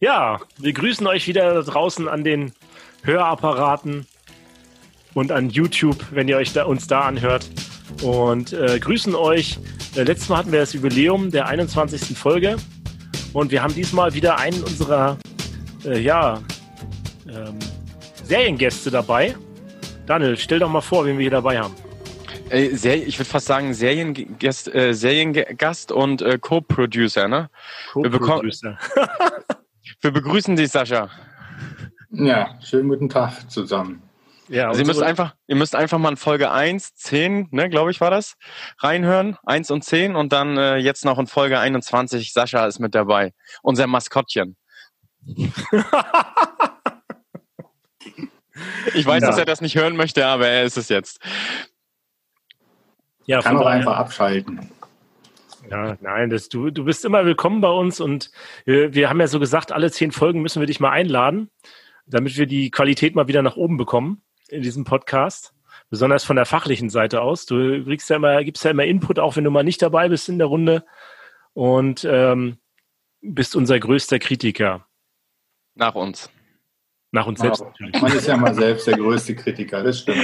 Ja, wir grüßen euch wieder da draußen an den Hörapparaten und an YouTube, wenn ihr euch da, uns da anhört. Und äh, grüßen euch. Äh, letztes Mal hatten wir das Jubiläum der 21. Folge. Und wir haben diesmal wieder einen unserer äh, ja, ähm, Seriengäste dabei. Daniel, stell doch mal vor, wen wir hier dabei haben. Äh, ich würde fast sagen Seriengast, äh, Seriengast und äh, Co-Producer, ne? Co-Producer. Wir, begrüßen dich, Sascha. Ja, schönen guten Tag zusammen. Ja, also ihr müsst einfach, ihr müsst einfach mal in Folge 1, 10, ne, glaube ich, war das, reinhören. 1 und 10 und dann äh, jetzt noch in Folge 21, Sascha ist mit dabei. Unser Maskottchen. ich weiß, ja. dass er das nicht hören möchte, aber er ist es jetzt. Ja, Kann auch einfach abschalten. Ja, nein, das, du, du bist immer willkommen bei uns und wir, wir haben ja so gesagt, alle zehn Folgen müssen wir dich mal einladen, damit wir die Qualität mal wieder nach oben bekommen in diesem Podcast. Besonders von der fachlichen Seite aus. Du kriegst ja immer, gibst ja immer Input, auch wenn du mal nicht dabei bist in der Runde. Und ähm, bist unser größter Kritiker. Nach uns. Nach uns selbst natürlich. Man ist ja mal selbst der größte Kritiker, das stimmt.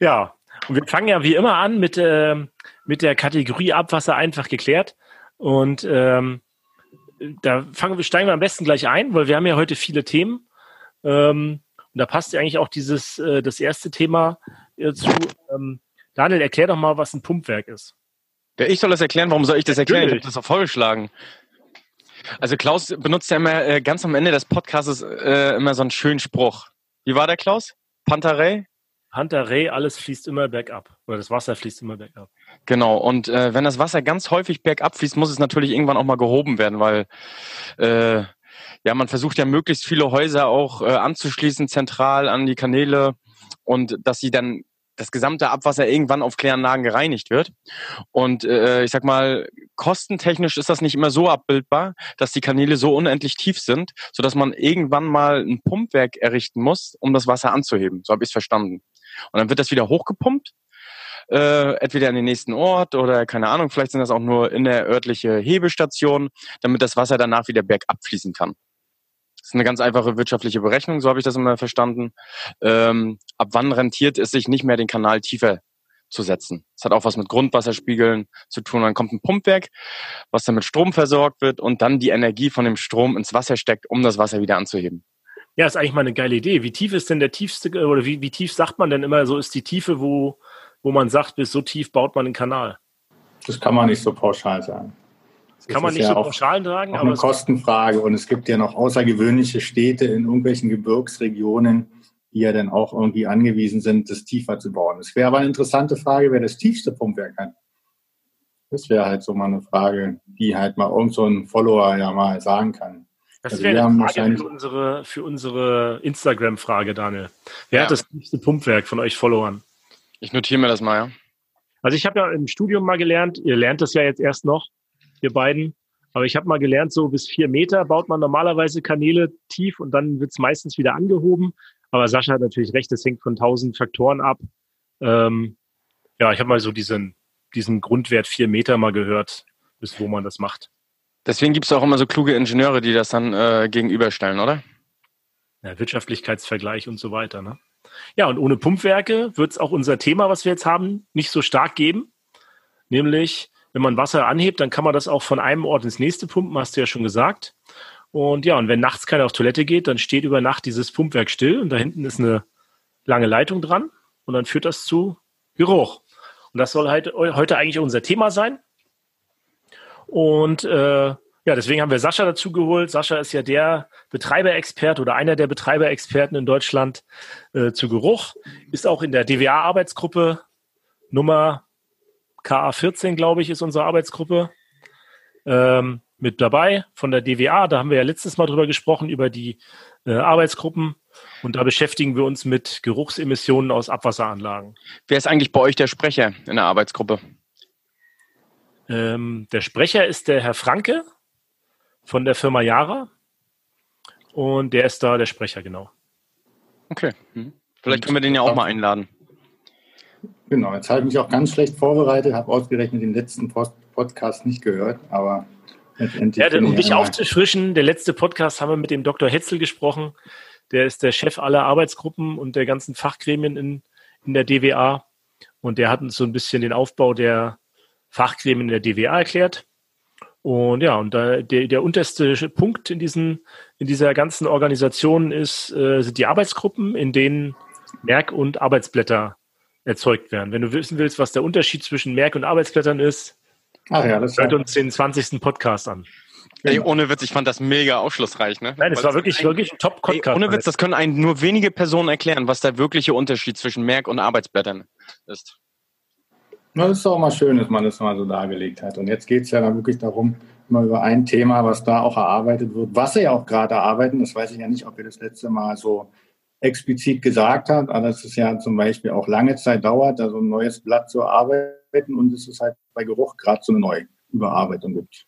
ja, und wir fangen ja wie immer an mit, äh, mit der Kategorie Abwasser einfach geklärt. Und ähm, da fangen wir, steigen wir am besten gleich ein, weil wir haben ja heute viele Themen. Ähm, und da passt ja eigentlich auch dieses, äh, das erste Thema äh, zu. Ähm, Daniel, erklär doch mal, was ein Pumpwerk ist. Ja, ich soll das erklären. Warum soll ich das erklären? Ich habe das auch vorgeschlagen. Also Klaus benutzt ja immer äh, ganz am Ende des Podcasts äh, immer so einen schönen Spruch. Wie war der Klaus? Pantarei? Pantarei, alles fließt immer bergab. Oder das Wasser fließt immer bergab. Genau. Und äh, wenn das Wasser ganz häufig bergab fließt, muss es natürlich irgendwann auch mal gehoben werden, weil äh, ja, man versucht ja möglichst viele Häuser auch äh, anzuschließen, zentral an die Kanäle und dass sie dann das gesamte Abwasser irgendwann auf Kläranlagen gereinigt wird. Und äh, ich sag mal, kostentechnisch ist das nicht immer so abbildbar, dass die Kanäle so unendlich tief sind, sodass man irgendwann mal ein Pumpwerk errichten muss, um das Wasser anzuheben. So habe ich es verstanden. Und dann wird das wieder hochgepumpt, äh, entweder in den nächsten Ort oder keine Ahnung, vielleicht sind das auch nur in der örtliche Hebestation, damit das Wasser danach wieder bergab fließen kann. Das ist eine ganz einfache wirtschaftliche Berechnung, so habe ich das immer verstanden. Ähm, ab wann rentiert es sich nicht mehr, den Kanal tiefer zu setzen? Das hat auch was mit Grundwasserspiegeln zu tun. Dann kommt ein Pumpwerk, was dann mit Strom versorgt wird und dann die Energie von dem Strom ins Wasser steckt, um das Wasser wieder anzuheben. Ja, ist eigentlich mal eine geile Idee. Wie tief ist denn der tiefste, oder wie, wie tief sagt man denn immer, so ist die Tiefe, wo, wo man sagt, bis so tief baut man einen Kanal? Das kann man nicht so pauschal sagen. Das kann man nicht ja so pauschal sagen. Auch aber eine Kostenfrage. Und es gibt ja noch außergewöhnliche Städte in irgendwelchen Gebirgsregionen, die ja dann auch irgendwie angewiesen sind, das tiefer zu bauen. Es wäre aber eine interessante Frage, wer das tiefste Pumpwerk hat. Das wäre halt so mal eine Frage, die halt mal irgend so ein Follower ja mal sagen kann. Das also wäre eine Frage für unsere, für unsere Instagram-Frage, Daniel. Wer ja. hat das tiefste Pumpwerk von euch Followern? Ich notiere mir das mal, ja. Also ich habe ja im Studium mal gelernt, ihr lernt das ja jetzt erst noch, wir beiden. Aber ich habe mal gelernt, so bis vier Meter baut man normalerweise Kanäle tief und dann wird es meistens wieder angehoben. Aber Sascha hat natürlich recht, das hängt von tausend Faktoren ab. Ähm, ja, ich habe mal so diesen, diesen Grundwert vier Meter mal gehört, bis wo man das macht. Deswegen gibt es auch immer so kluge Ingenieure, die das dann äh, gegenüberstellen, oder? Ja, Wirtschaftlichkeitsvergleich und so weiter. Ne? Ja, und ohne Pumpwerke wird es auch unser Thema, was wir jetzt haben, nicht so stark geben. Nämlich wenn man Wasser anhebt, dann kann man das auch von einem Ort ins nächste pumpen, hast du ja schon gesagt. Und ja, und wenn nachts keiner auf Toilette geht, dann steht über Nacht dieses Pumpwerk still und da hinten ist eine lange Leitung dran und dann führt das zu Geruch. Und das soll halt heute eigentlich unser Thema sein. Und äh, ja, deswegen haben wir Sascha dazu geholt. Sascha ist ja der Betreiberexpert oder einer der Betreiberexperten in Deutschland äh, zu Geruch, ist auch in der DWA-Arbeitsgruppe Nummer KA14, glaube ich, ist unsere Arbeitsgruppe ähm, mit dabei von der DWA. Da haben wir ja letztes Mal drüber gesprochen, über die äh, Arbeitsgruppen. Und da beschäftigen wir uns mit Geruchsemissionen aus Abwasseranlagen. Wer ist eigentlich bei euch der Sprecher in der Arbeitsgruppe? Ähm, der Sprecher ist der Herr Franke von der Firma Yara. Und der ist da der Sprecher, genau. Okay. Hm. Vielleicht können wir den ja auch mal einladen. Genau, jetzt habe ich mich auch ganz schlecht vorbereitet, habe ausgerechnet den letzten Post Podcast nicht gehört, aber Ja, um dich aufzufrischen, der letzte Podcast haben wir mit dem Dr. Hetzel gesprochen. Der ist der Chef aller Arbeitsgruppen und der ganzen Fachgremien in, in der DWA. Und der hat uns so ein bisschen den Aufbau der Fachgremien in der DWA erklärt. Und ja, und da, der, der unterste Punkt in, diesen, in dieser ganzen Organisation ist, äh, sind die Arbeitsgruppen, in denen Merk- und Arbeitsblätter erzeugt werden. Wenn du wissen willst, was der Unterschied zwischen Merk- und Arbeitsblättern ist, Ach ja, das hört uns den 20. Podcast an. Ey, ohne Witz, ich fand das mega aufschlussreich, ne? Nein, es war wirklich, ein, wirklich ein Top-Podcast. Ohne Witz, das können einen nur wenige Personen erklären, was der wirkliche Unterschied zwischen Merk- und Arbeitsblättern ist. Das ist auch mal schön, dass man das mal so dargelegt hat. Und jetzt geht es ja dann wirklich darum, mal über ein Thema, was da auch erarbeitet wird, was Sie ja auch gerade erarbeiten. Das weiß ich ja nicht, ob ihr das letzte Mal so explizit gesagt habt, aber dass es ja zum Beispiel auch lange Zeit dauert, da so ein neues Blatt zu erarbeiten und es ist halt bei Geruch gerade so eine neue Überarbeitung gibt.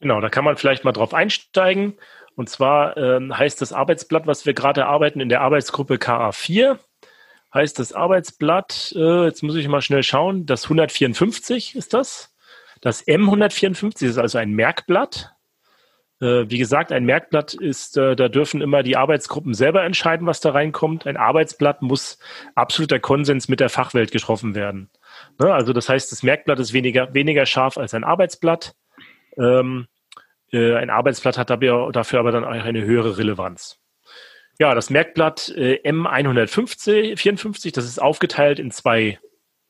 Genau, da kann man vielleicht mal drauf einsteigen. Und zwar ähm, heißt das Arbeitsblatt, was wir gerade erarbeiten, in der Arbeitsgruppe KA4 heißt das Arbeitsblatt, äh, jetzt muss ich mal schnell schauen, das 154 ist das. Das M154 ist also ein Merkblatt. Äh, wie gesagt, ein Merkblatt ist, äh, da dürfen immer die Arbeitsgruppen selber entscheiden, was da reinkommt. Ein Arbeitsblatt muss absoluter Konsens mit der Fachwelt getroffen werden. Ne? Also das heißt, das Merkblatt ist weniger, weniger scharf als ein Arbeitsblatt. Ähm, äh, ein Arbeitsblatt hat dafür, aber dann auch eine höhere Relevanz. Ja, das Merkblatt äh, M154, das ist aufgeteilt in zwei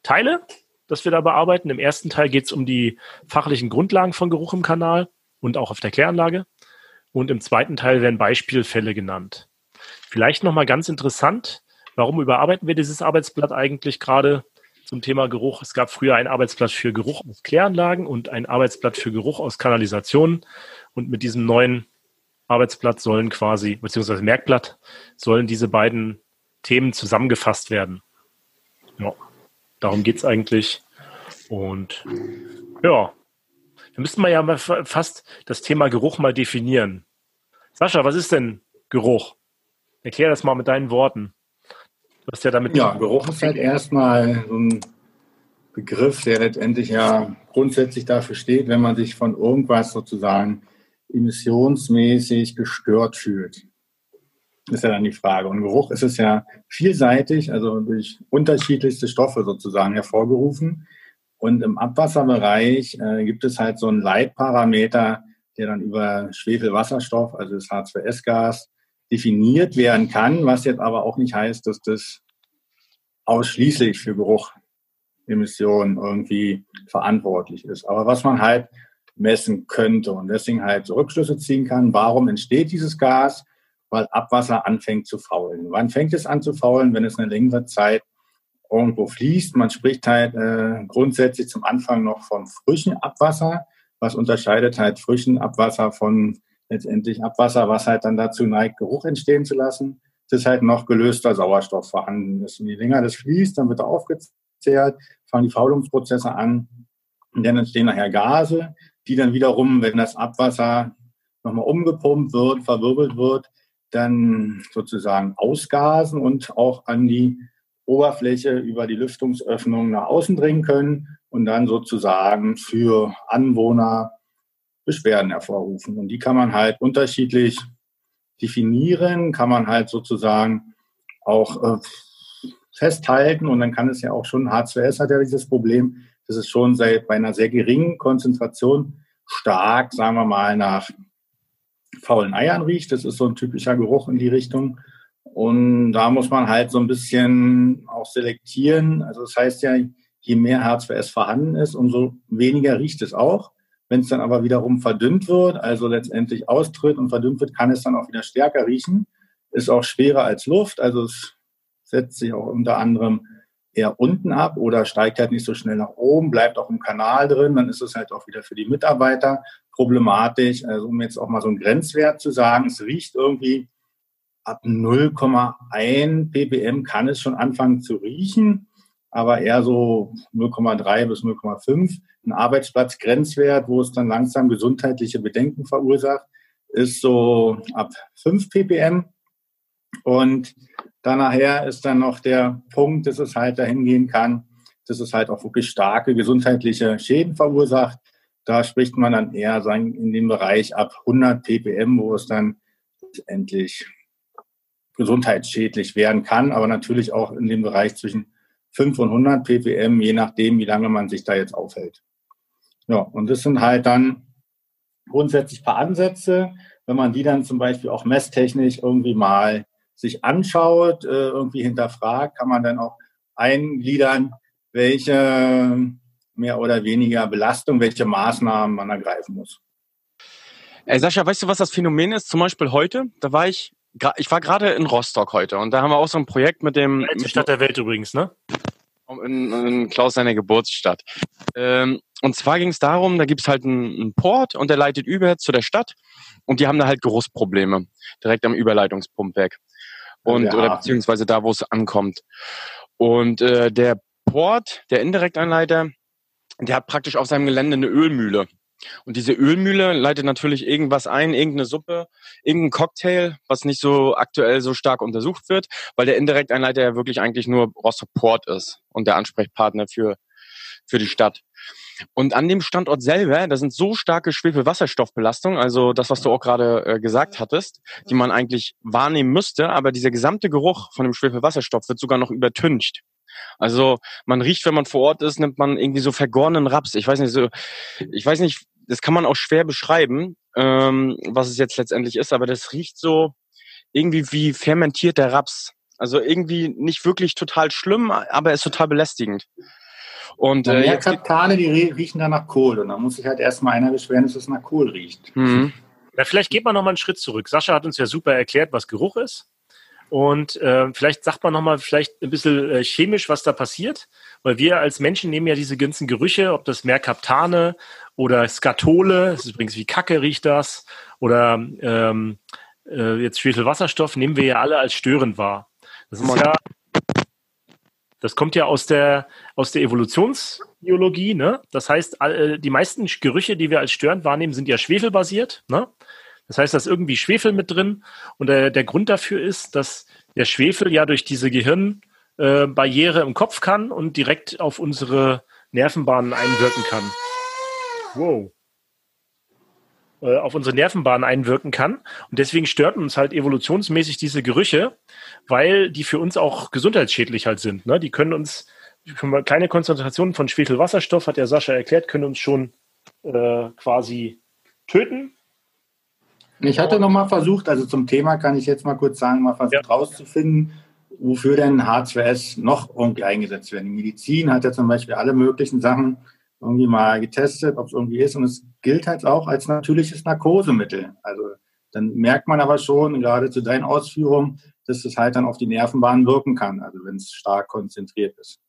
Teile, das wir da bearbeiten. Im ersten Teil geht es um die fachlichen Grundlagen von Geruch im Kanal und auch auf der Kläranlage. Und im zweiten Teil werden Beispielfälle genannt. Vielleicht nochmal ganz interessant, warum überarbeiten wir dieses Arbeitsblatt eigentlich gerade zum Thema Geruch? Es gab früher ein Arbeitsblatt für Geruch aus Kläranlagen und ein Arbeitsblatt für Geruch aus Kanalisationen. Und mit diesem neuen Arbeitsblatt sollen quasi, beziehungsweise Merkblatt, sollen diese beiden Themen zusammengefasst werden. Ja, darum geht es eigentlich. Und ja, da müssten wir ja mal fast das Thema Geruch mal definieren. Sascha, was ist denn Geruch? Erklär das mal mit deinen Worten. Du hast ja damit. Ja, Geruch ist halt erstmal so ein Begriff, der letztendlich ja grundsätzlich dafür steht, wenn man sich von irgendwas sozusagen emissionsmäßig gestört fühlt. Ist ja dann die Frage. Und Geruch ist es ja vielseitig, also durch unterschiedlichste Stoffe sozusagen hervorgerufen. Und im Abwasserbereich äh, gibt es halt so einen Leitparameter, der dann über Schwefelwasserstoff, also das H2S-Gas, definiert werden kann, was jetzt aber auch nicht heißt, dass das ausschließlich für Geruchemissionen irgendwie verantwortlich ist. Aber was man halt messen könnte und deswegen halt Rückschlüsse ziehen kann. Warum entsteht dieses Gas? Weil Abwasser anfängt zu faulen. Wann fängt es an zu faulen? Wenn es eine längere Zeit irgendwo fließt. Man spricht halt äh, grundsätzlich zum Anfang noch von frischen Abwasser. Was unterscheidet halt frischen Abwasser von letztendlich Abwasser, was halt dann dazu neigt, Geruch entstehen zu lassen? Es ist halt noch gelöster Sauerstoff vorhanden ist. Und je länger das fließt, dann wird er aufgezehrt, fangen die Faulungsprozesse an und dann entstehen nachher Gase, die dann wiederum, wenn das Abwasser nochmal umgepumpt wird, verwirbelt wird, dann sozusagen ausgasen und auch an die Oberfläche über die Lüftungsöffnung nach außen dringen können und dann sozusagen für Anwohner Beschwerden hervorrufen. Und die kann man halt unterschiedlich definieren, kann man halt sozusagen auch äh, festhalten und dann kann es ja auch schon, H2S hat ja dieses Problem, das ist schon seit, bei einer sehr geringen Konzentration stark, sagen wir mal, nach faulen Eiern riecht. Das ist so ein typischer Geruch in die Richtung. Und da muss man halt so ein bisschen auch selektieren. Also das heißt ja, je mehr H2S vorhanden ist, umso weniger riecht es auch. Wenn es dann aber wiederum verdünnt wird, also letztendlich austritt und verdünnt wird, kann es dann auch wieder stärker riechen. Ist auch schwerer als Luft, also es setzt sich auch unter anderem eher unten ab oder steigt halt nicht so schnell nach oben, bleibt auch im Kanal drin, dann ist es halt auch wieder für die Mitarbeiter problematisch. Also um jetzt auch mal so einen Grenzwert zu sagen, es riecht irgendwie ab 0,1 ppm kann es schon anfangen zu riechen, aber eher so 0,3 bis 0,5. Ein Arbeitsplatzgrenzwert, wo es dann langsam gesundheitliche Bedenken verursacht, ist so ab 5 ppm. Und dann nachher ist dann noch der Punkt, dass es halt dahin gehen kann, dass es halt auch wirklich starke gesundheitliche Schäden verursacht. da spricht man dann eher sagen, in dem Bereich ab 100 ppm, wo es dann endlich gesundheitsschädlich werden kann, aber natürlich auch in dem Bereich zwischen 5 und 100 ppm, je nachdem, wie lange man sich da jetzt aufhält. Ja, und das sind halt dann grundsätzlich ein paar Ansätze. Wenn man die dann zum Beispiel auch messtechnisch irgendwie mal sich anschaut, äh, irgendwie hinterfragt, kann man dann auch eingliedern, welche mehr oder weniger Belastung, welche Maßnahmen man ergreifen muss. Ey, Sascha, weißt du, was das Phänomen ist? Zum Beispiel heute, da war ich, ich war gerade in Rostock heute und da haben wir auch so ein Projekt mit dem... Die Stadt der Welt übrigens, ne? In, in Klaus seiner Geburtsstadt. Ähm, und zwar ging es darum, da gibt es halt einen, einen, Port und der leitet über zu der Stadt und die haben da halt Geruchsprobleme direkt am Überleitungspumpwerk und ja. oder beziehungsweise da, wo es ankommt. Und äh, der Port, der Indirektanleiter, der hat praktisch auf seinem Gelände eine Ölmühle. Und diese Ölmühle leitet natürlich irgendwas ein, irgendeine Suppe, irgendein Cocktail, was nicht so aktuell so stark untersucht wird, weil der Indirekteinleiter ja wirklich eigentlich nur Rostock Port ist und der Ansprechpartner für, für die Stadt. Und an dem Standort selber, da sind so starke Schwefelwasserstoffbelastungen, also das, was du auch gerade äh, gesagt hattest, die man eigentlich wahrnehmen müsste, aber dieser gesamte Geruch von dem Schwefelwasserstoff wird sogar noch übertüncht. Also man riecht, wenn man vor Ort ist, nimmt man irgendwie so vergorenen Raps. Ich weiß nicht, so, ich weiß nicht, das kann man auch schwer beschreiben, ähm, was es jetzt letztendlich ist, aber das riecht so irgendwie wie fermentierter Raps. Also irgendwie nicht wirklich total schlimm, aber ist total belästigend. Und äh, jetzt Kaptane, die riechen dann nach Kohl. Und da muss sich halt erstmal einer beschweren, dass es nach Kohl riecht. Mhm. Na, vielleicht geht man noch mal einen Schritt zurück. Sascha hat uns ja super erklärt, was Geruch ist. Und äh, vielleicht sagt man nochmal vielleicht ein bisschen äh, chemisch, was da passiert, weil wir als Menschen nehmen ja diese ganzen Gerüche, ob das Merkaptane oder Skatole, das ist übrigens wie Kacke riecht das, oder ähm, äh, jetzt Schwefelwasserstoff, nehmen wir ja alle als störend wahr. Das ist ja, das kommt ja aus der, aus der Evolutionsbiologie, ne? Das heißt, äh, die meisten Gerüche, die wir als störend wahrnehmen, sind ja schwefelbasiert, ne? Das heißt, da ist irgendwie Schwefel mit drin. Und der, der Grund dafür ist, dass der Schwefel ja durch diese Gehirnbarriere äh, im Kopf kann und direkt auf unsere Nervenbahnen einwirken kann. Wow. Äh, auf unsere Nervenbahnen einwirken kann. Und deswegen stört uns halt evolutionsmäßig diese Gerüche, weil die für uns auch gesundheitsschädlich halt sind. Ne? Die können uns, kleine Konzentrationen von Schwefelwasserstoff, hat der Sascha erklärt, können uns schon äh, quasi töten ich hatte noch mal versucht, also zum Thema kann ich jetzt mal kurz sagen, mal versucht ja. rauszufinden, wofür denn H2S noch irgendwie eingesetzt werden. Die Medizin hat ja zum Beispiel alle möglichen Sachen irgendwie mal getestet, ob es irgendwie ist. Und es gilt halt auch als natürliches Narkosemittel. Also dann merkt man aber schon, gerade zu deinen Ausführungen, dass es halt dann auf die Nervenbahn wirken kann, also wenn es stark konzentriert ist.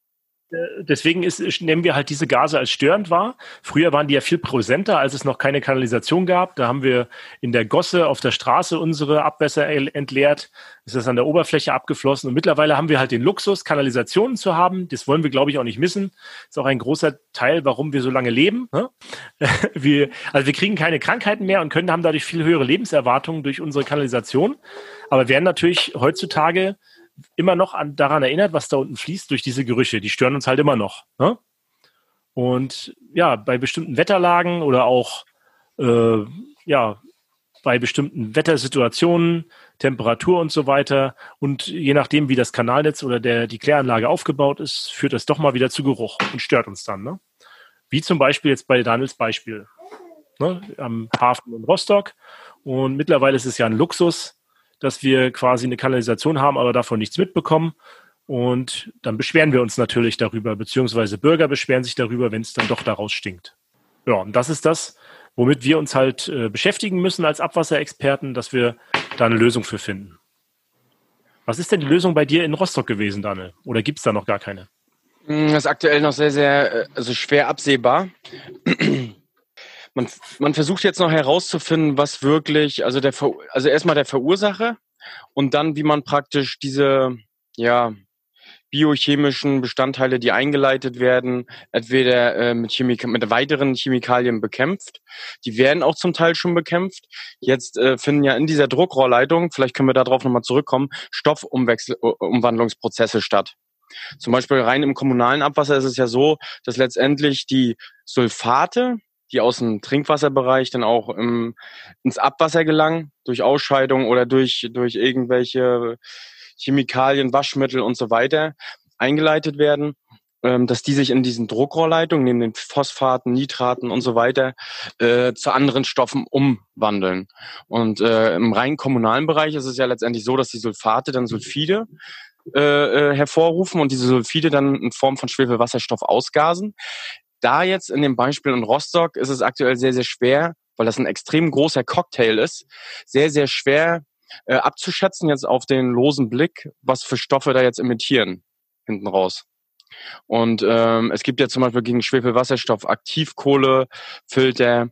Äh, deswegen ist, nehmen wir halt diese Gase als störend wahr. Früher waren die ja viel präsenter, als es noch keine Kanalisation gab. Da haben wir in der Gosse auf der Straße unsere Abwässer entleert. Ist das an der Oberfläche abgeflossen. Und mittlerweile haben wir halt den Luxus, Kanalisationen zu haben. Das wollen wir, glaube ich, auch nicht missen. Ist auch ein großer Teil, warum wir so lange leben. Ne? Wir, also wir kriegen keine Krankheiten mehr und können haben dadurch viel höhere Lebenserwartungen durch unsere Kanalisation. Aber werden natürlich heutzutage immer noch an, daran erinnert, was da unten fließt, durch diese Gerüche. Die stören uns halt immer noch. Ne? Und ja, bei bestimmten Wetterlagen oder auch äh, ja, bei bestimmten Wettersituationen, Temperatur und so weiter und je nachdem, wie das Kanalnetz oder der, die Kläranlage aufgebaut ist, führt das doch mal wieder zu Geruch und stört uns dann. Ne? Wie zum Beispiel jetzt bei Daniels Beispiel ne? am Hafen in Rostock. Und mittlerweile ist es ja ein Luxus, dass wir quasi eine Kanalisation haben, aber davon nichts mitbekommen. Und dann beschweren wir uns natürlich darüber, beziehungsweise Bürger beschweren sich darüber, wenn es dann doch daraus stinkt. Ja, und das ist das, womit wir uns halt äh, beschäftigen müssen als Abwasserexperten, dass wir da eine Lösung für finden. Was ist denn die Lösung bei dir in Rostock gewesen, Daniel? Oder gibt es da noch gar keine? Hm, das ist aktuell noch sehr, sehr äh, also schwer absehbar man, man versucht jetzt noch herauszufinden, was wirklich, also der, also erstmal der Verursacher und dann, wie man praktisch diese, ja, biochemischen Bestandteile, die eingeleitet werden, entweder äh, mit, Chemik mit weiteren Chemikalien bekämpft. Die werden auch zum Teil schon bekämpft. Jetzt äh, finden ja in dieser Druckrohrleitung, vielleicht können wir darauf nochmal zurückkommen, Stoffumwandlungsprozesse statt. Zum Beispiel rein im kommunalen Abwasser ist es ja so, dass letztendlich die Sulfate, die aus dem Trinkwasserbereich dann auch im, ins Abwasser gelangen, durch Ausscheidung oder durch, durch irgendwelche Chemikalien, Waschmittel und so weiter eingeleitet werden, ähm, dass die sich in diesen Druckrohrleitungen neben den Phosphaten, Nitraten und so weiter äh, zu anderen Stoffen umwandeln. Und äh, im rein kommunalen Bereich ist es ja letztendlich so, dass die Sulfate dann Sulfide äh, äh, hervorrufen und diese Sulfide dann in Form von Schwefelwasserstoff ausgasen. Da jetzt in dem Beispiel in Rostock ist es aktuell sehr, sehr schwer, weil das ein extrem großer Cocktail ist, sehr, sehr schwer äh, abzuschätzen jetzt auf den losen Blick, was für Stoffe da jetzt emittieren hinten raus. Und ähm, es gibt ja zum Beispiel gegen Schwefelwasserstoff Aktivkohlefilter,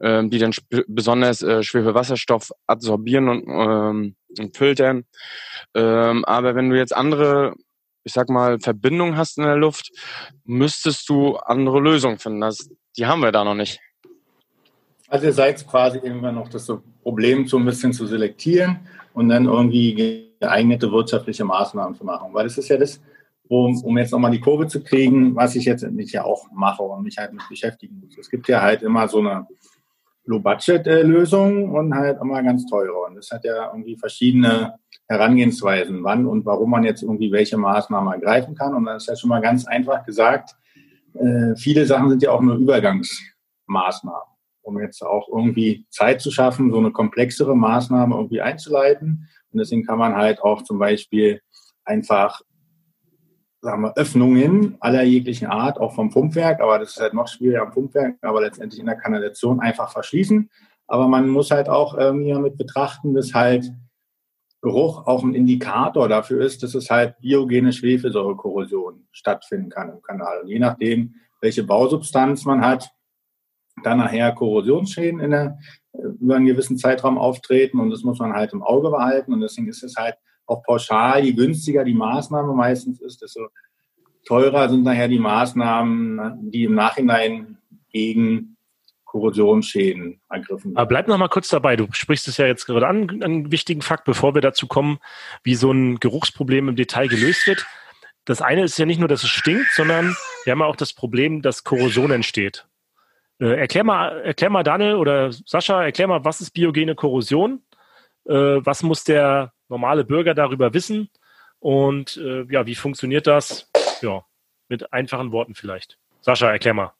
ähm, die dann besonders äh, Schwefelwasserstoff absorbieren und, ähm, und filtern. Ähm, aber wenn du jetzt andere, ich sag mal, Verbindungen hast in der Luft, müsstest du andere Lösungen finden. Das, die haben wir da noch nicht. Also ihr seid quasi irgendwann noch das Problem so ein bisschen zu selektieren und dann irgendwie geeignete wirtschaftliche Maßnahmen zu machen. Weil das ist ja das, um, um jetzt nochmal die Kurve zu kriegen, was ich jetzt nicht ja auch mache und mich halt mit beschäftigen muss. Es gibt ja halt immer so eine Low-Budget-Lösung und halt immer ganz teure. Und das hat ja irgendwie verschiedene Herangehensweisen, wann und warum man jetzt irgendwie welche Maßnahmen ergreifen kann. Und dann ist ja schon mal ganz einfach gesagt, äh, viele Sachen sind ja auch nur Übergangsmaßnahmen, um jetzt auch irgendwie Zeit zu schaffen, so eine komplexere Maßnahme irgendwie einzuleiten. Und deswegen kann man halt auch zum Beispiel einfach sagen wir, Öffnungen aller jeglichen Art, auch vom Pumpwerk, aber das ist halt noch schwieriger am Pumpwerk, aber letztendlich in der Kanalisation einfach verschließen. Aber man muss halt auch irgendwie damit betrachten, dass halt Geruch auch ein Indikator dafür ist, dass es halt biogene Schwefelsäurekorrosion stattfinden kann im Kanal. Und je nachdem, welche Bausubstanz man hat, dann nachher Korrosionsschäden in der, über einen gewissen Zeitraum auftreten und das muss man halt im Auge behalten und deswegen ist es halt auch pauschal, je günstiger die Maßnahme meistens ist, desto teurer sind nachher die Maßnahmen, die im Nachhinein gegen Korrosionsschäden ergriffen werden. Bleib noch mal kurz dabei. Du sprichst es ja jetzt gerade an, einen wichtigen Fakt, bevor wir dazu kommen, wie so ein Geruchsproblem im Detail gelöst wird. Das eine ist ja nicht nur, dass es stinkt, sondern wir haben ja auch das Problem, dass Korrosion entsteht. Äh, erklär mal, erklär mal Daniel oder Sascha, erklär mal, was ist biogene Korrosion? Äh, was muss der normale Bürger darüber wissen? Und äh, ja, wie funktioniert das? Ja, mit einfachen Worten vielleicht. Sascha, erklär mal.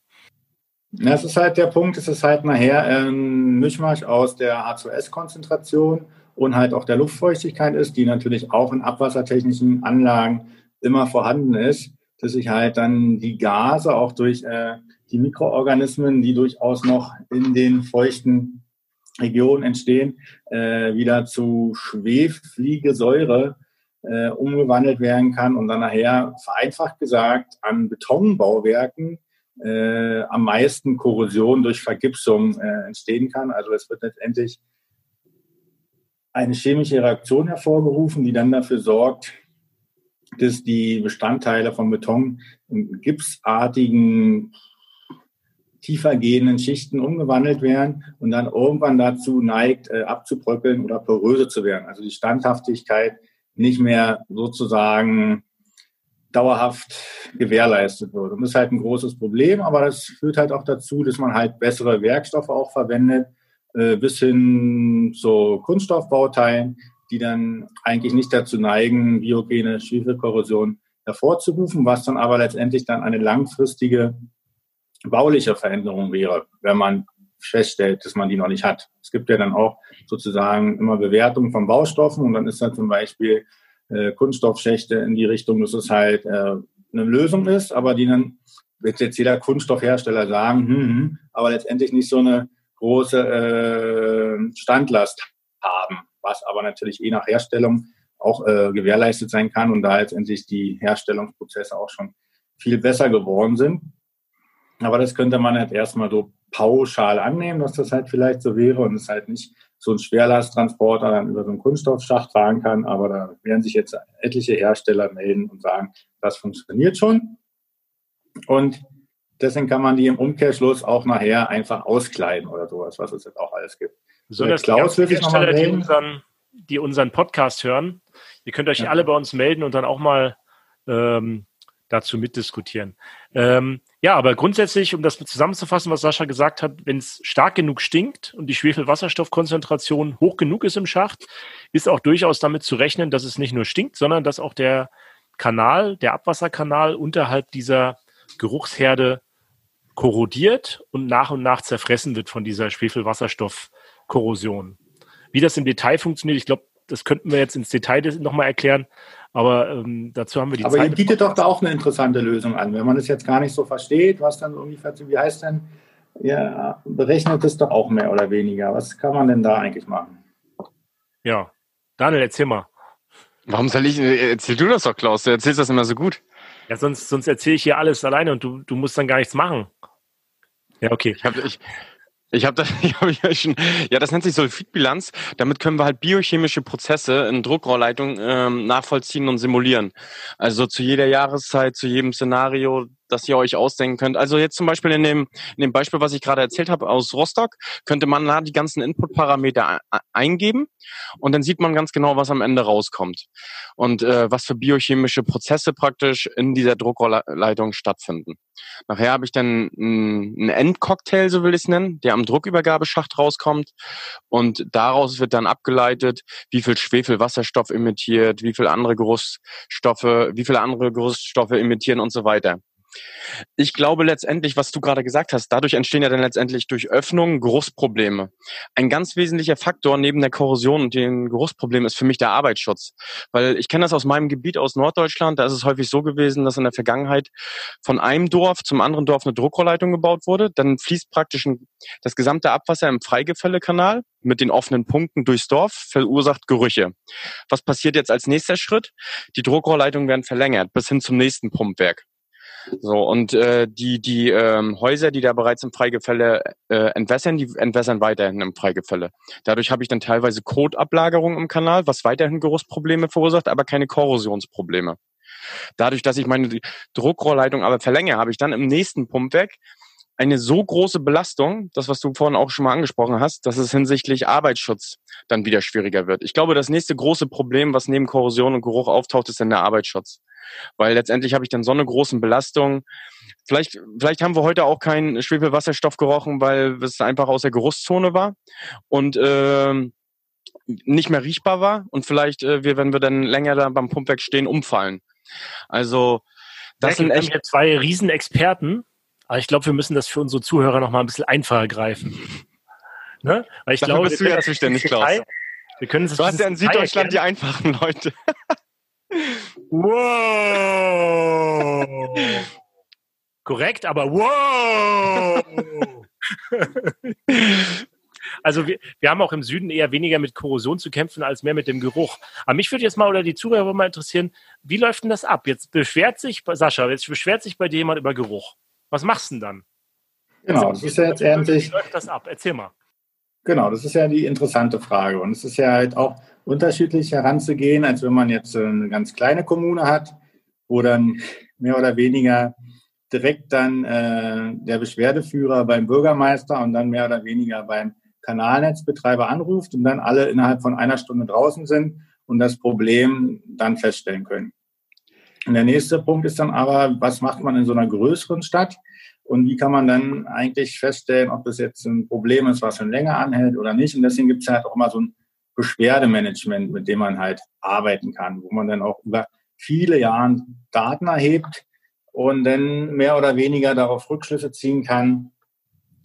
Das ist halt der Punkt, es ist halt nachher ein Mischmasch aus der H2S-Konzentration und halt auch der Luftfeuchtigkeit ist, die natürlich auch in abwassertechnischen Anlagen immer vorhanden ist, dass sich halt dann die Gase auch durch äh, die Mikroorganismen, die durchaus noch in den feuchten Regionen entstehen, äh, wieder zu schweflige Säure äh, umgewandelt werden kann und dann nachher vereinfacht gesagt an Betonbauwerken äh, am meisten Korrosion durch Vergipsung äh, entstehen kann. Also es wird letztendlich eine chemische Reaktion hervorgerufen, die dann dafür sorgt, dass die Bestandteile von Beton in gipsartigen tiefer gehenden Schichten umgewandelt werden und dann irgendwann dazu neigt, äh, abzubröckeln oder poröse zu werden. Also die Standhaftigkeit nicht mehr sozusagen dauerhaft gewährleistet wird. Und das ist halt ein großes Problem, aber das führt halt auch dazu, dass man halt bessere Werkstoffe auch verwendet, äh, bis hin zu Kunststoffbauteilen, die dann eigentlich nicht dazu neigen, biogene Schwefelkorrosion hervorzurufen, was dann aber letztendlich dann eine langfristige bauliche Veränderung wäre, wenn man feststellt, dass man die noch nicht hat. Es gibt ja dann auch sozusagen immer Bewertungen von Baustoffen und dann ist da zum Beispiel äh, Kunststoffschächte in die Richtung, dass es halt äh, eine Lösung ist, aber die dann wird jetzt jeder Kunststoffhersteller sagen, hm, hm, aber letztendlich nicht so eine große äh, Standlast haben, was aber natürlich je nach Herstellung auch äh, gewährleistet sein kann und da letztendlich die Herstellungsprozesse auch schon viel besser geworden sind. Aber das könnte man halt erstmal so pauschal annehmen, dass das halt vielleicht so wäre und es halt nicht so ein Schwerlasttransporter dann über so einen Kunststoffschacht fahren kann. Aber da werden sich jetzt etliche Hersteller melden und sagen, das funktioniert schon. Und deswegen kann man die im Umkehrschluss auch nachher einfach auskleiden oder sowas, was es jetzt auch alles gibt. Besonders Klaus die Hersteller, die unseren, die unseren Podcast hören, ihr könnt euch ja. alle bei uns melden und dann auch mal ähm, dazu mitdiskutieren. Ähm, Ja, aber grundsätzlich, um das zusammenzufassen, was Sascha gesagt hat, wenn es stark genug stinkt und die Schwefelwasserstoffkonzentration hoch genug ist im Schacht, ist auch durchaus damit zu rechnen, dass es nicht nur stinkt, sondern dass auch der Kanal, der Abwasserkanal unterhalb dieser Geruchsherde korrodiert und nach und nach zerfressen wird von dieser Schwefelwasserstoffkorrosion. Wie das im Detail funktioniert, ich glaube, das könnten wir jetzt ins Detail nochmal erklären, aber ähm, dazu haben wir die aber Zeit. Aber ihr bietet doch da auch eine interessante Lösung an. Wenn man das jetzt gar nicht so versteht, was dann ungefähr, wie heißt denn, ihr berechnet es doch auch mehr oder weniger. Was kann man denn da eigentlich machen? Ja, Daniel, erzähl mal. Warum soll ich, erzähl du das doch, Klaus, du erzählst das immer so gut. Ja, sonst, sonst erzähle ich hier alles alleine und du, du musst dann gar nichts machen. Ja, okay. Ich habe ich, ich habe das, ich hab ja schon, ja, das nennt sich Sulfidbilanz. Damit können wir halt biochemische Prozesse in Druckrohrleitung ähm, nachvollziehen und simulieren. Also zu jeder Jahreszeit, zu jedem Szenario, das ihr euch ausdenken könnt. Also jetzt zum Beispiel in dem, in dem Beispiel, was ich gerade erzählt habe aus Rostock, könnte man da die ganzen Input-Parameter eingeben und dann sieht man ganz genau, was am Ende rauskommt und äh, was für biochemische Prozesse praktisch in dieser Druckrohrleitung stattfinden. Nachher habe ich dann einen Endcocktail, so will ich es nennen, der am Druckübergabeschacht rauskommt und daraus wird dann abgeleitet, wie viel Schwefelwasserstoff emittiert, wie viel andere Geruchsstoffe, wie viele andere Geruchsstoffe emittieren und so weiter. Ich glaube letztendlich, was du gerade gesagt hast, dadurch entstehen ja dann letztendlich durch Öffnungen Geruchsprobleme. Ein ganz wesentlicher Faktor neben der Korrosion und den Geruchsproblemen ist für mich der Arbeitsschutz. Weil ich kenne das aus meinem Gebiet aus Norddeutschland, da ist es häufig so gewesen, dass in der Vergangenheit von einem Dorf zum anderen Dorf eine Druckrohrleitung gebaut wurde. Dann fließt praktisch das gesamte Abwasser im Freigefällekanal mit den offenen Punkten durchs Dorf, verursacht Gerüche. Was passiert jetzt als nächster Schritt? Die Druckrohrleitungen werden verlängert bis hin zum nächsten Pumpwerk. So, und äh, die, die ähm, Häuser, die da bereits im Freigefälle äh, entwässern, die entwässern weiterhin im Freigefälle. Dadurch habe ich dann teilweise Kotablagerung im Kanal, was weiterhin Geruchsprobleme verursacht, aber keine Korrosionsprobleme. Dadurch, dass ich meine Druckrohrleitung aber verlängere, habe ich dann im nächsten Pumpwerk eine so große Belastung, das was du vorhin auch schon mal angesprochen hast, dass es hinsichtlich Arbeitsschutz dann wieder schwieriger wird. Ich glaube, das nächste große Problem, was neben Korrosion und Geruch auftaucht, ist dann der Arbeitsschutz. Weil letztendlich habe ich dann so eine großen Belastung. Vielleicht, vielleicht haben wir heute auch keinen Schwefelwasserstoff gerochen, weil es einfach aus der Geruchszone war und äh, nicht mehr riechbar war. Und vielleicht, äh, wir, wenn wir dann länger da beim Pumpwerk stehen, umfallen. Also das sind echt wir zwei Riesenexperten. Aber ich glaube, wir müssen das für unsere Zuhörer noch mal ein bisschen einfacher greifen. Ne? Weil ich Dafür glaube, bist du ja zuständig, Klaus. Wir können es du hast ja in Süddeutschland die einfachen Leute. Wow! Korrekt, aber wow! also wir, wir haben auch im Süden eher weniger mit Korrosion zu kämpfen als mehr mit dem Geruch. Aber mich würde jetzt mal oder die Zuhörer mal interessieren, wie läuft denn das ab? Jetzt beschwert sich, Sascha, jetzt beschwert sich bei dir jemand über Geruch. Was machst du denn dann? Genau, das ist ja jetzt endlich. Wie läuft das ab? Erzähl mal. Genau, das ist ja die interessante Frage. Und es ist ja halt auch unterschiedlich heranzugehen, als wenn man jetzt eine ganz kleine Kommune hat, wo dann mehr oder weniger direkt dann äh, der Beschwerdeführer beim Bürgermeister und dann mehr oder weniger beim Kanalnetzbetreiber anruft und dann alle innerhalb von einer Stunde draußen sind und das Problem dann feststellen können. Und der nächste Punkt ist dann aber, was macht man in so einer größeren Stadt? Und wie kann man dann eigentlich feststellen, ob das jetzt ein Problem ist, was schon länger anhält oder nicht? Und deswegen gibt es halt auch mal so ein Beschwerdemanagement, mit dem man halt arbeiten kann, wo man dann auch über viele Jahre Daten erhebt und dann mehr oder weniger darauf Rückschlüsse ziehen kann,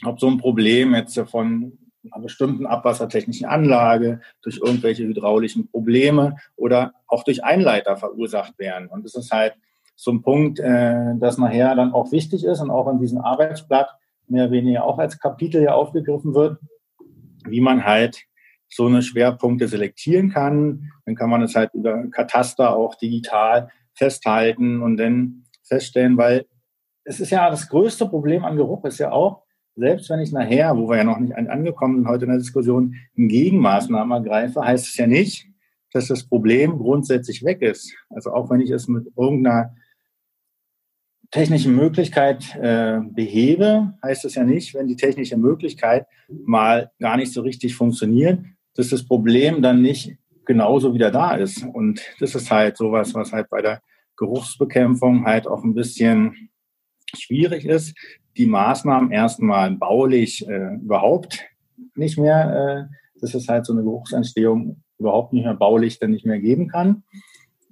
ob so ein Problem jetzt von einer bestimmten abwassertechnischen Anlage durch irgendwelche hydraulischen Probleme oder auch durch Einleiter verursacht werden. Und das ist halt so ein Punkt, äh, das nachher dann auch wichtig ist und auch in diesem Arbeitsblatt mehr oder weniger auch als Kapitel ja aufgegriffen wird, wie man halt so eine Schwerpunkte selektieren kann. Dann kann man es halt über Kataster auch digital festhalten und dann feststellen, weil es ist ja das größte Problem an Geruch ist ja auch, selbst wenn ich nachher, wo wir ja noch nicht angekommen sind heute in der Diskussion, eine Gegenmaßnahmen ergreife, heißt es ja nicht, dass das Problem grundsätzlich weg ist. Also auch wenn ich es mit irgendeiner technischen Möglichkeit äh, behebe, heißt es ja nicht, wenn die technische Möglichkeit mal gar nicht so richtig funktioniert, dass das Problem dann nicht genauso wieder da ist. Und das ist halt sowas, was halt bei der Geruchsbekämpfung halt auch ein bisschen schwierig ist, die Maßnahmen erstmal baulich äh, überhaupt nicht mehr, äh, dass es halt so eine Geruchsentstehung überhaupt nicht mehr baulich dann nicht mehr geben kann.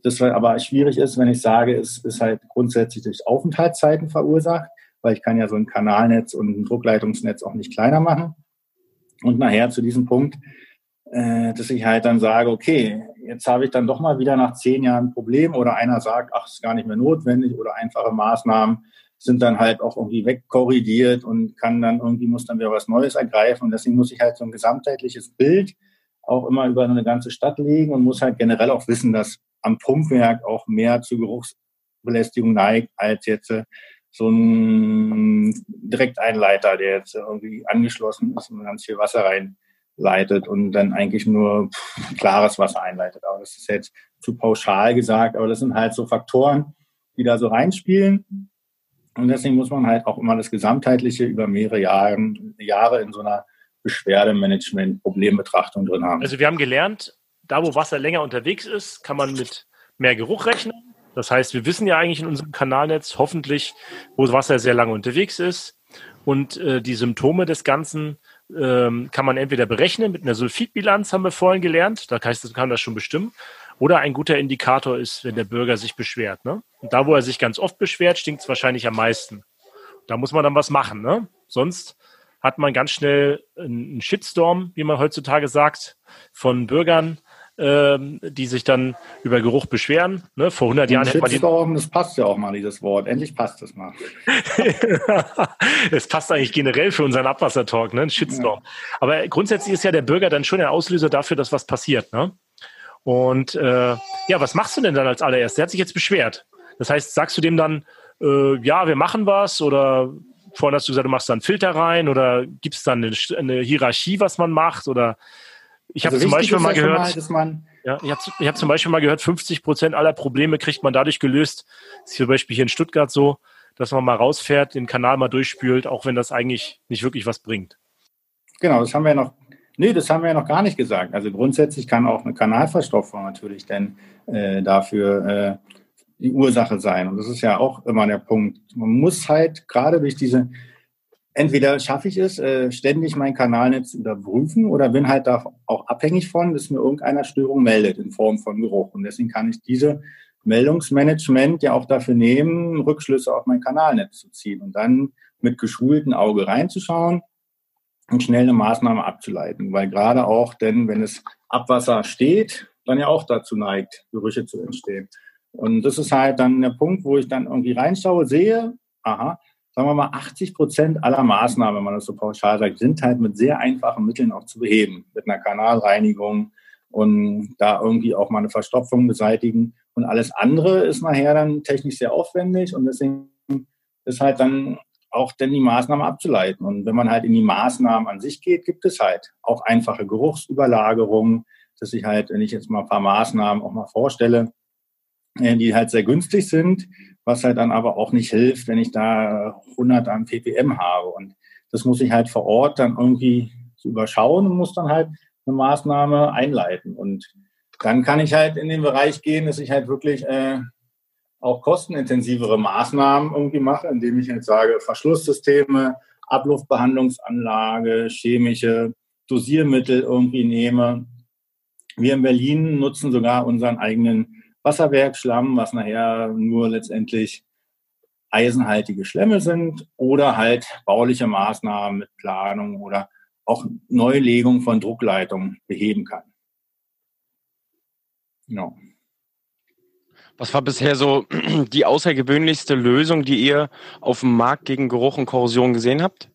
Das aber schwierig ist, wenn ich sage, es ist halt grundsätzlich durch Aufenthaltszeiten verursacht, weil ich kann ja so ein Kanalnetz und ein Druckleitungsnetz auch nicht kleiner machen. Und nachher zu diesem Punkt, äh, dass ich halt dann sage, okay, jetzt habe ich dann doch mal wieder nach zehn Jahren ein Problem oder einer sagt, ach, ist gar nicht mehr notwendig oder einfache Maßnahmen sind dann halt auch irgendwie wegkorrigiert und kann dann irgendwie, muss dann wieder was Neues ergreifen. Und deswegen muss ich halt so ein gesamtheitliches Bild auch immer über eine ganze Stadt legen und muss halt generell auch wissen, dass am Pumpwerk auch mehr zu Geruchsbelästigung neigt als jetzt äh, so ein Direkteinleiter, der jetzt irgendwie angeschlossen ist und ganz viel Wasser reinleitet und dann eigentlich nur klares Wasser einleitet. Aber das ist jetzt zu pauschal gesagt, aber das sind halt so Faktoren, die da so reinspielen. Und deswegen muss man halt auch immer das Gesamtheitliche über mehrere Jahre, Jahre in so einer Beschwerdemanagement-Problembetrachtung drin haben. Also wir haben gelernt, da wo Wasser länger unterwegs ist, kann man mit mehr Geruch rechnen. Das heißt, wir wissen ja eigentlich in unserem Kanalnetz hoffentlich, wo Wasser sehr lange unterwegs ist. Und äh, die Symptome des Ganzen ähm, kann man entweder berechnen mit einer Sulfidbilanz, haben wir vorhin gelernt. Da kann, kann das schon bestimmen. Oder ein guter Indikator ist, wenn der Bürger sich beschwert. Ne? Und da, wo er sich ganz oft beschwert, stinkt es wahrscheinlich am meisten. Da muss man dann was machen. Ne? Sonst hat man ganz schnell einen Shitstorm, wie man heutzutage sagt, von Bürgern, ähm, die sich dann über Geruch beschweren. Ne? Vor 100 Jahren hätte man den das passt ja auch mal, dieses Wort. Endlich passt das mal. es passt eigentlich generell für unseren Abwassertalk, ne? ein Shitstorm. Ja. Aber grundsätzlich ist ja der Bürger dann schon der Auslöser dafür, dass was passiert. Ne? Und äh, ja, was machst du denn dann als allererstes? Der hat sich jetzt beschwert. Das heißt, sagst du dem dann, äh, ja, wir machen was oder vorhin hast du gesagt, du machst da einen Filter rein oder gibt es dann eine, eine, Hierarchie, was man macht oder ich habe also zum Beispiel mal gehört, mal, ja, ich habe ich hab zum Beispiel mal gehört, 50 Prozent aller Probleme kriegt man dadurch gelöst. Das ist zum Beispiel hier in Stuttgart so, dass man mal rausfährt, den Kanal mal durchspült, auch wenn das eigentlich nicht wirklich was bringt. Genau, das haben wir ja noch Nee, das haben wir ja noch gar nicht gesagt. Also grundsätzlich kann auch eine Kanalverstopfung natürlich denn äh, dafür äh, die Ursache sein. Und das ist ja auch immer der Punkt. Man muss halt gerade durch diese, entweder schaffe ich es, äh, ständig mein Kanalnetz überprüfen oder bin halt da auch abhängig von, dass mir irgendeiner Störung meldet in Form von Geruch. Und deswegen kann ich diese Meldungsmanagement ja auch dafür nehmen, Rückschlüsse auf mein Kanalnetz zu ziehen und dann mit geschultem Auge reinzuschauen und schnell eine Maßnahme abzuleiten. Weil gerade auch, denn wenn es Abwasser steht, dann ja auch dazu neigt, Gerüche zu entstehen. Und das ist halt dann der Punkt, wo ich dann irgendwie reinschaue, sehe, aha, sagen wir mal, 80 Prozent aller Maßnahmen, wenn man das so pauschal sagt, sind halt mit sehr einfachen Mitteln auch zu beheben. Mit einer Kanalreinigung und da irgendwie auch mal eine Verstopfung beseitigen. Und alles andere ist nachher dann technisch sehr aufwendig und deswegen ist halt dann auch denn die Maßnahmen abzuleiten. Und wenn man halt in die Maßnahmen an sich geht, gibt es halt auch einfache Geruchsüberlagerungen, dass ich halt, wenn ich jetzt mal ein paar Maßnahmen auch mal vorstelle, äh, die halt sehr günstig sind, was halt dann aber auch nicht hilft, wenn ich da 100 am ppm habe. Und das muss ich halt vor Ort dann irgendwie überschauen und muss dann halt eine Maßnahme einleiten. Und dann kann ich halt in den Bereich gehen, dass ich halt wirklich äh, auch kostenintensivere Maßnahmen irgendwie mache, indem ich jetzt sage, Verschlusssysteme, Abluftbehandlungsanlage, chemische Dosiermittel irgendwie nehme. Wir in Berlin nutzen sogar unseren eigenen Wasserwerkschlamm, was nachher nur letztendlich eisenhaltige Schlemme sind oder halt bauliche Maßnahmen mit Planung oder auch Neulegung von Druckleitungen beheben kann. Genau. Was war bisher so die außergewöhnlichste Lösung, die ihr auf dem Markt gegen Geruch und Korrosion gesehen habt?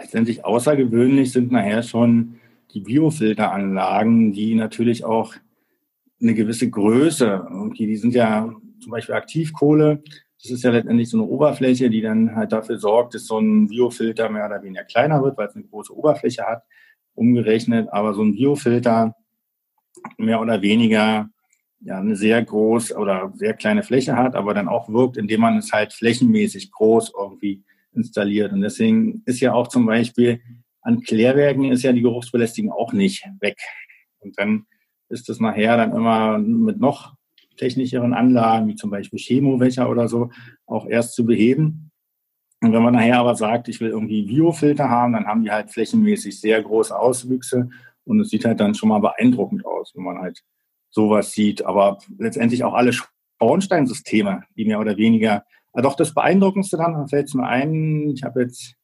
Letztendlich außergewöhnlich sind nachher schon die Biofilteranlagen, die natürlich auch eine gewisse Größe, okay, die sind ja zum Beispiel Aktivkohle, das ist ja letztendlich so eine Oberfläche, die dann halt dafür sorgt, dass so ein Biofilter mehr oder weniger kleiner wird, weil es eine große Oberfläche hat, umgerechnet. Aber so ein Biofilter mehr oder weniger ja, eine sehr groß oder sehr kleine Fläche hat, aber dann auch wirkt, indem man es halt flächenmäßig groß irgendwie installiert. Und deswegen ist ja auch zum Beispiel an Klärwerken ist ja die Geruchsbelästigung auch nicht weg. Und dann ist das nachher dann immer mit noch technischeren Anlagen, wie zum Beispiel Chemowächer oder so, auch erst zu beheben. Und wenn man nachher aber sagt, ich will irgendwie Biofilter haben, dann haben die halt flächenmäßig sehr große Auswüchse und es sieht halt dann schon mal beeindruckend aus, wenn man halt sowas sieht. Aber letztendlich auch alle Schornsteinsysteme, die mehr oder weniger, also doch das Beeindruckendste dann, dann fällt es mir ein, ich habe jetzt,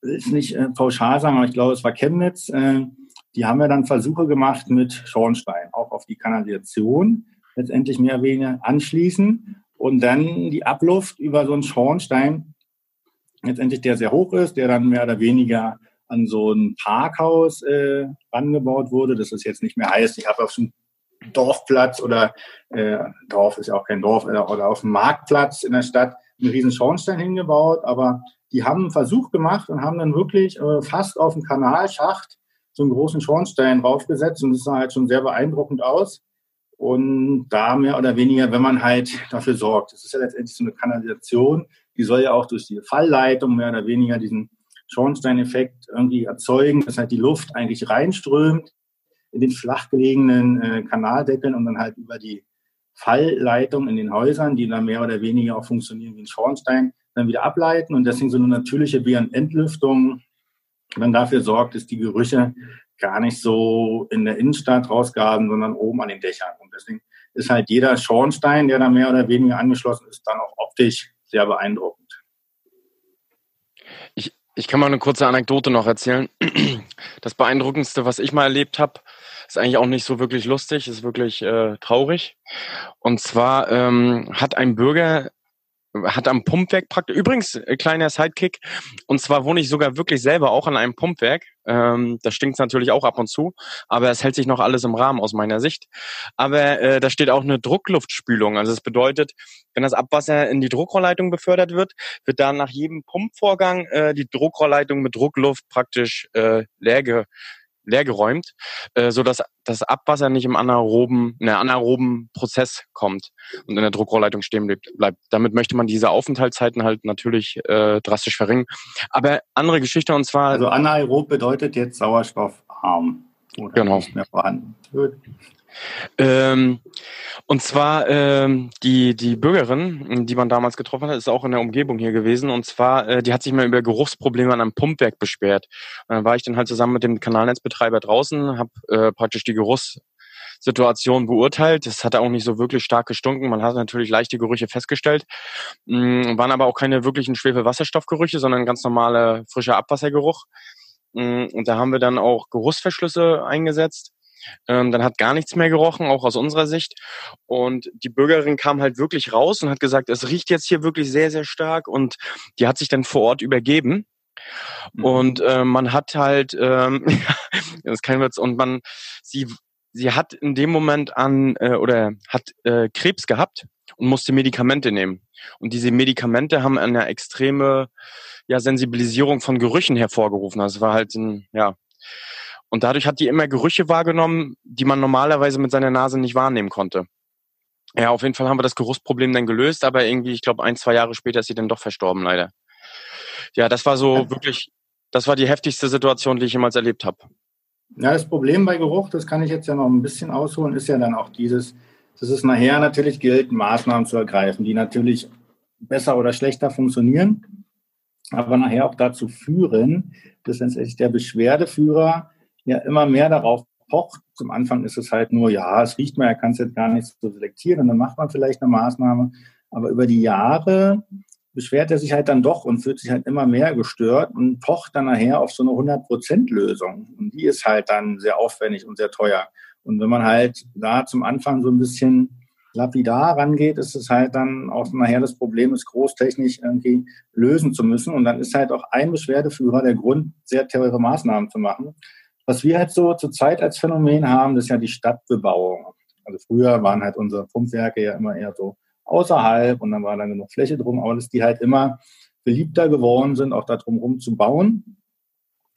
will es nicht äh, pauschal sagen, aber ich glaube, es war Chemnitz, äh, die haben ja dann Versuche gemacht mit Schornstein, auch auf die Kanalisation, letztendlich mehr oder weniger anschließen und dann die Abluft über so einen Schornstein, letztendlich der sehr hoch ist, der dann mehr oder weniger an so ein Parkhaus äh, rangebaut wurde. Das ist jetzt nicht mehr heißt, ich habe auf dem Dorfplatz oder äh, Dorf ist ja auch kein Dorf oder, oder auf dem Marktplatz in der Stadt einen riesen Schornstein hingebaut, aber die haben einen Versuch gemacht und haben dann wirklich äh, fast auf dem Kanalschacht so einen großen Schornstein draufgesetzt und das sah halt schon sehr beeindruckend aus. Und da mehr oder weniger, wenn man halt dafür sorgt, das ist ja letztendlich so eine Kanalisation, die soll ja auch durch die Fallleitung mehr oder weniger diesen Schornsteineffekt irgendwie erzeugen, dass halt die Luft eigentlich reinströmt in den flach gelegenen äh, Kanaldeckeln und dann halt über die Fallleitung in den Häusern, die dann mehr oder weniger auch funktionieren wie ein Schornstein, dann wieder ableiten und deswegen so eine natürliche Entlüftung dann dafür sorgt, dass die Gerüche gar nicht so in der Innenstadt rausgaben, sondern oben an den Dächern. Und deswegen ist halt jeder Schornstein, der da mehr oder weniger angeschlossen ist, dann auch optisch sehr beeindruckend. Ich, ich kann mal eine kurze Anekdote noch erzählen. Das Beeindruckendste, was ich mal erlebt habe, ist eigentlich auch nicht so wirklich lustig, ist wirklich äh, traurig. Und zwar ähm, hat ein Bürger hat am Pumpwerk praktisch, übrigens, äh, kleiner Sidekick, und zwar wohne ich sogar wirklich selber auch an einem Pumpwerk. Ähm, da stinkt es natürlich auch ab und zu, aber es hält sich noch alles im Rahmen aus meiner Sicht. Aber äh, da steht auch eine Druckluftspülung. Also das bedeutet, wenn das Abwasser in die Druckrohrleitung befördert wird, wird dann nach jedem Pumpvorgang äh, die Druckrohrleitung mit Druckluft praktisch äh, leer leergeräumt, äh, so dass das Abwasser nicht im anaeroben, der anaeroben Prozess kommt und in der Druckrohrleitung stehen bleibt. Damit möchte man diese Aufenthaltszeiten halt natürlich äh, drastisch verringern. Aber andere Geschichte und zwar. Also anaerob bedeutet jetzt sauerstoffarm. Oder genau. Nicht mehr vorhanden. Gut. Ähm, und zwar ähm, die, die Bürgerin, die man damals getroffen hat, ist auch in der Umgebung hier gewesen. Und zwar, äh, die hat sich mal über Geruchsprobleme an einem Pumpwerk beschwert. Und dann war ich dann halt zusammen mit dem Kanalnetzbetreiber draußen, habe äh, praktisch die Geruchssituation beurteilt. Das hat auch nicht so wirklich stark gestunken. Man hat natürlich leichte Gerüche festgestellt. Mhm, waren aber auch keine wirklichen Schwefelwasserstoffgerüche, sondern ganz normale frischer Abwassergeruch. Mhm, und da haben wir dann auch Geruchsverschlüsse eingesetzt ähm, dann hat gar nichts mehr gerochen, auch aus unserer Sicht. Und die Bürgerin kam halt wirklich raus und hat gesagt, es riecht jetzt hier wirklich sehr, sehr stark. Und die hat sich dann vor Ort übergeben. Mhm. Und äh, man hat halt, ähm, das ist kein Witz, und man, sie, sie hat in dem Moment an äh, oder hat äh, Krebs gehabt und musste Medikamente nehmen. Und diese Medikamente haben eine extreme ja, Sensibilisierung von Gerüchen hervorgerufen. Also es war halt ein, ja, und dadurch hat die immer Gerüche wahrgenommen, die man normalerweise mit seiner Nase nicht wahrnehmen konnte. Ja, auf jeden Fall haben wir das Geruchsproblem dann gelöst, aber irgendwie, ich glaube, ein, zwei Jahre später ist sie dann doch verstorben, leider. Ja, das war so wirklich, das war die heftigste Situation, die ich jemals erlebt habe. Ja, das Problem bei Geruch, das kann ich jetzt ja noch ein bisschen ausholen, ist ja dann auch dieses, dass es nachher natürlich gilt, Maßnahmen zu ergreifen, die natürlich besser oder schlechter funktionieren, aber nachher auch dazu führen, dass letztendlich der Beschwerdeführer ja immer mehr darauf pocht. Zum Anfang ist es halt nur, ja, es riecht mal, er kann es jetzt gar nicht so selektieren und dann macht man vielleicht eine Maßnahme. Aber über die Jahre beschwert er sich halt dann doch und fühlt sich halt immer mehr gestört und pocht dann nachher auf so eine 100%-Lösung. Und die ist halt dann sehr aufwendig und sehr teuer. Und wenn man halt da zum Anfang so ein bisschen lapidar rangeht, ist es halt dann auch nachher das Problem, es großtechnisch irgendwie lösen zu müssen. Und dann ist halt auch ein Beschwerdeführer der Grund, sehr teure Maßnahmen zu machen. Was wir halt so zurzeit als Phänomen haben, das ist ja die Stadtbebauung. Also früher waren halt unsere Pumpwerke ja immer eher so außerhalb und dann war da genug Fläche drum, aber dass die halt immer beliebter geworden sind, auch da drumherum zu bauen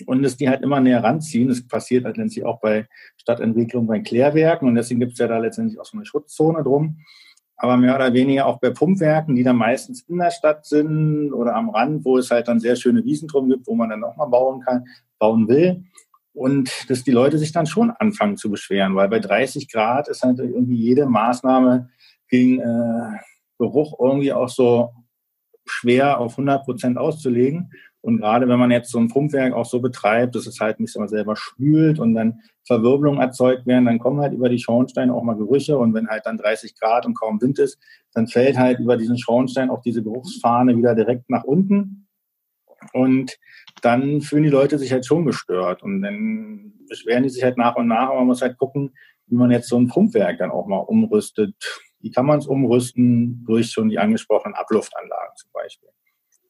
und dass die halt immer näher ranziehen. Das passiert halt letztendlich auch bei Stadtentwicklung, bei Klärwerken und deswegen gibt es ja da letztendlich auch so eine Schutzzone drum. Aber mehr oder weniger auch bei Pumpwerken, die dann meistens in der Stadt sind oder am Rand, wo es halt dann sehr schöne Wiesen drum gibt, wo man dann nochmal bauen kann, bauen will. Und dass die Leute sich dann schon anfangen zu beschweren, weil bei 30 Grad ist halt irgendwie jede Maßnahme ging äh, Geruch irgendwie auch so schwer auf 100 Prozent auszulegen. Und gerade wenn man jetzt so ein Pumpwerk auch so betreibt, dass es halt nicht immer selber spült und dann Verwirbelungen erzeugt werden, dann kommen halt über die Schornsteine auch mal Gerüche. Und wenn halt dann 30 Grad und kaum Wind ist, dann fällt halt über diesen Schornstein auch diese Geruchsfahne wieder direkt nach unten. Und dann fühlen die Leute sich halt schon gestört. Und dann beschweren die sich halt nach und nach. Aber man muss halt gucken, wie man jetzt so ein Pumpwerk dann auch mal umrüstet. Wie kann man es umrüsten? Durch schon die angesprochenen Abluftanlagen zum Beispiel.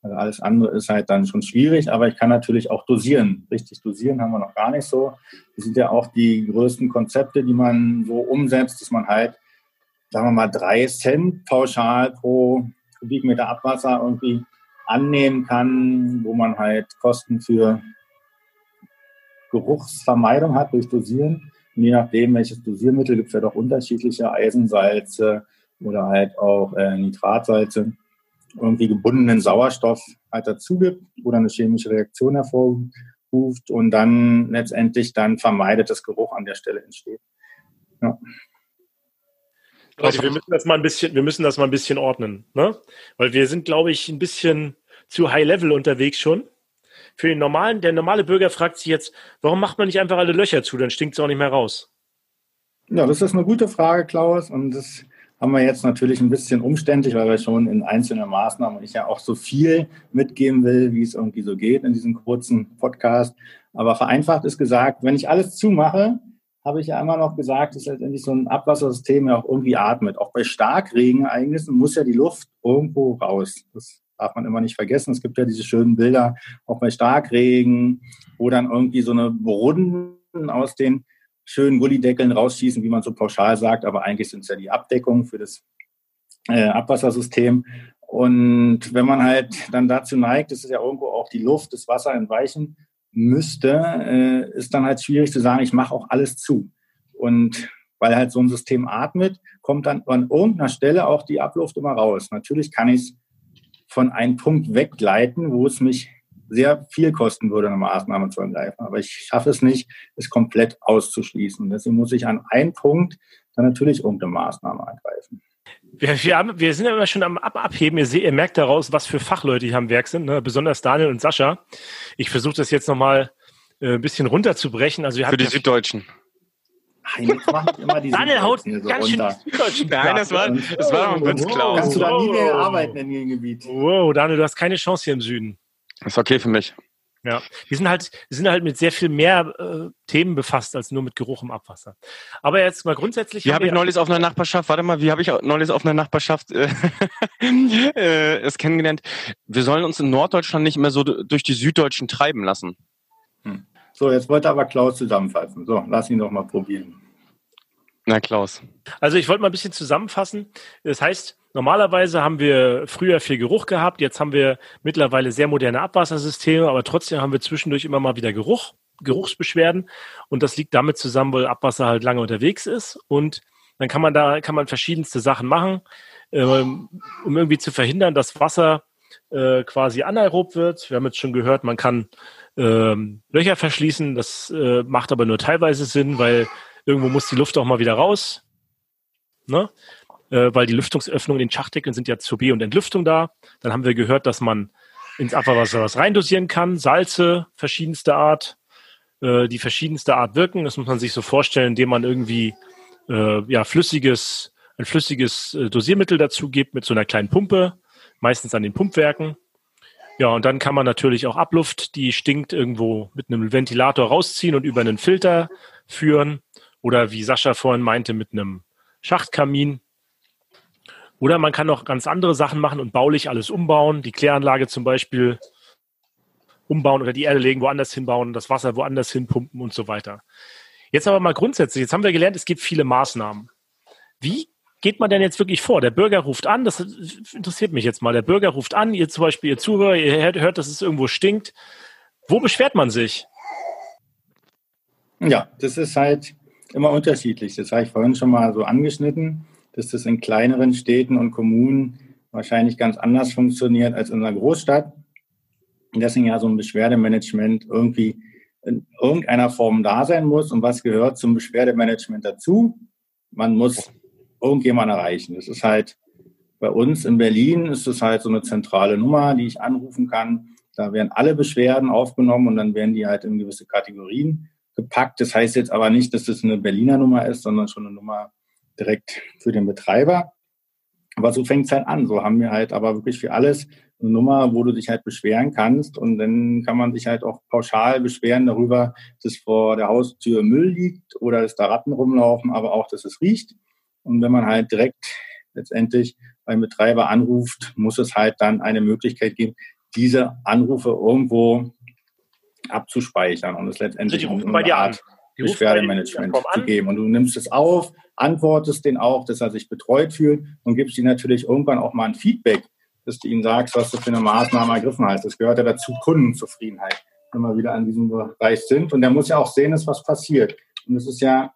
Also alles andere ist halt dann schon schwierig, aber ich kann natürlich auch dosieren. Richtig dosieren haben wir noch gar nicht so. Das sind ja auch die größten Konzepte, die man so umsetzt, dass man halt, sagen wir mal, drei Cent pauschal pro Kubikmeter Abwasser irgendwie annehmen kann, wo man halt Kosten für Geruchsvermeidung hat durch Dosieren. Und je nachdem, welches Dosiermittel, gibt es ja doch unterschiedliche Eisensalze oder halt auch äh, Nitratsalze irgendwie gebundenen Sauerstoff halt dazu gibt oder eine chemische Reaktion hervorruft und dann letztendlich dann vermeidet, dass Geruch an der Stelle entsteht. Ja. Leute, wir müssen das mal ein bisschen, wir müssen das mal ein bisschen ordnen, ne? Weil wir sind, glaube ich, ein bisschen zu high level unterwegs schon. Für den normalen, der normale Bürger fragt sich jetzt, warum macht man nicht einfach alle Löcher zu, dann stinkt es auch nicht mehr raus. Ja, das ist eine gute Frage, Klaus, und das haben wir jetzt natürlich ein bisschen umständlich, weil wir schon in einzelnen Maßnahmen ich ja auch so viel mitgeben will, wie es irgendwie so geht in diesem kurzen Podcast. Aber vereinfacht ist gesagt, wenn ich alles zumache, habe ich ja immer noch gesagt, dass letztendlich so ein Abwassersystem ja auch irgendwie atmet. Auch bei Starkregenereignissen muss ja die Luft irgendwo raus. Das darf man immer nicht vergessen. Es gibt ja diese schönen Bilder auch bei Starkregen, wo dann irgendwie so eine Brunnen aus den schönen Gullideckeln rausschießen, wie man so pauschal sagt, aber eigentlich sind es ja die Abdeckungen für das äh, Abwassersystem. Und wenn man halt dann dazu neigt, dass es ja irgendwo auch die Luft, das Wasser entweichen müsste, äh, ist dann halt schwierig zu sagen, ich mache auch alles zu. Und weil halt so ein System atmet, kommt dann an irgendeiner Stelle auch die Abluft immer raus. Natürlich kann ich es von einem Punkt wegleiten, wo es mich sehr viel kosten würde, eine Maßnahme zu ergreifen. Aber ich schaffe es nicht, es komplett auszuschließen. Deswegen muss ich an einem Punkt dann natürlich irgendeine Maßnahme ergreifen. Wir, wir, haben, wir sind ja immer schon am Ab Abheben. Ihr, seht, ihr merkt daraus, was für Fachleute hier am Werk sind, ne? besonders Daniel und Sascha. Ich versuche das jetzt nochmal äh, ein bisschen runterzubrechen. Also Für die Süddeutschen. Nein, Daniel haut so ganz schön Süddeutschen Nein, das war, das war ein Witz, Klaus. Kannst du da nie mehr arbeiten in dem Gebiet? Wow, Daniel, du hast keine Chance hier im Süden. Ist okay für mich. Ja, die sind halt, die sind halt mit sehr viel mehr äh, Themen befasst als nur mit Geruch im Abwasser. Aber jetzt mal grundsätzlich. Wie habe ich neulich auf einer Nachbarschaft, warte mal, wie habe ich neulich auf einer Nachbarschaft äh, äh, es kennengelernt? Wir sollen uns in Norddeutschland nicht mehr so durch die Süddeutschen treiben lassen. Hm. So, jetzt wollte aber Klaus zusammenfassen. So, lass ihn doch mal probieren. Na, Klaus. Also ich wollte mal ein bisschen zusammenfassen. Das heißt, Normalerweise haben wir früher viel Geruch gehabt, jetzt haben wir mittlerweile sehr moderne Abwassersysteme, aber trotzdem haben wir zwischendurch immer mal wieder Geruch, Geruchsbeschwerden und das liegt damit zusammen, weil Abwasser halt lange unterwegs ist und dann kann man da kann man verschiedenste Sachen machen, ähm, um irgendwie zu verhindern, dass Wasser äh, quasi anaerob wird. Wir haben jetzt schon gehört, man kann ähm, Löcher verschließen, das äh, macht aber nur teilweise Sinn, weil irgendwo muss die Luft auch mal wieder raus. Ne? Äh, weil die Lüftungsöffnungen in den Schachdeckeln sind ja zur B- und Entlüftung da. Dann haben wir gehört, dass man ins Abwasser was reindosieren kann, Salze verschiedenster Art, äh, die verschiedenste Art wirken. Das muss man sich so vorstellen, indem man irgendwie äh, ja flüssiges, ein flüssiges Dosiermittel dazu gibt mit so einer kleinen Pumpe, meistens an den Pumpwerken. Ja, und dann kann man natürlich auch Abluft, die stinkt, irgendwo mit einem Ventilator rausziehen und über einen Filter führen. Oder wie Sascha vorhin meinte, mit einem Schachtkamin. Oder man kann auch ganz andere Sachen machen und baulich alles umbauen, die Kläranlage zum Beispiel umbauen oder die Erde legen, woanders hinbauen, das Wasser woanders hinpumpen und so weiter. Jetzt aber mal grundsätzlich, jetzt haben wir gelernt, es gibt viele Maßnahmen. Wie geht man denn jetzt wirklich vor? Der Bürger ruft an, das interessiert mich jetzt mal. Der Bürger ruft an, ihr zum Beispiel, ihr Zuhörer, ihr hört, dass es irgendwo stinkt. Wo beschwert man sich? Ja, das ist halt immer unterschiedlich. Das habe ich vorhin schon mal so angeschnitten dass das in kleineren Städten und Kommunen wahrscheinlich ganz anders funktioniert als in einer Großstadt. Und deswegen ja so ein Beschwerdemanagement irgendwie in irgendeiner Form da sein muss. Und was gehört zum Beschwerdemanagement dazu? Man muss irgendjemand erreichen. Das ist halt bei uns in Berlin ist es halt so eine zentrale Nummer, die ich anrufen kann. Da werden alle Beschwerden aufgenommen und dann werden die halt in gewisse Kategorien gepackt. Das heißt jetzt aber nicht, dass das eine Berliner Nummer ist, sondern schon eine Nummer direkt für den Betreiber. Aber so fängt es halt an. So haben wir halt aber wirklich für alles eine Nummer, wo du dich halt beschweren kannst. Und dann kann man sich halt auch pauschal beschweren darüber, dass vor der Haustür Müll liegt oder dass da Ratten rumlaufen, aber auch, dass es riecht. Und wenn man halt direkt letztendlich beim Betreiber anruft, muss es halt dann eine Möglichkeit geben, diese Anrufe irgendwo abzuspeichern und es letztendlich also die rufen bei dir Art an. Beschwerdemanagement zu geben. Und du nimmst es auf, antwortest den auch, dass er sich betreut fühlt und gibst ihm natürlich irgendwann auch mal ein Feedback, dass du ihm sagst, was du für eine Maßnahme ergriffen hast. Das gehört ja dazu, Kundenzufriedenheit, wenn wir wieder an diesem Bereich sind. Und der muss ja auch sehen, dass was passiert. Und es ist ja,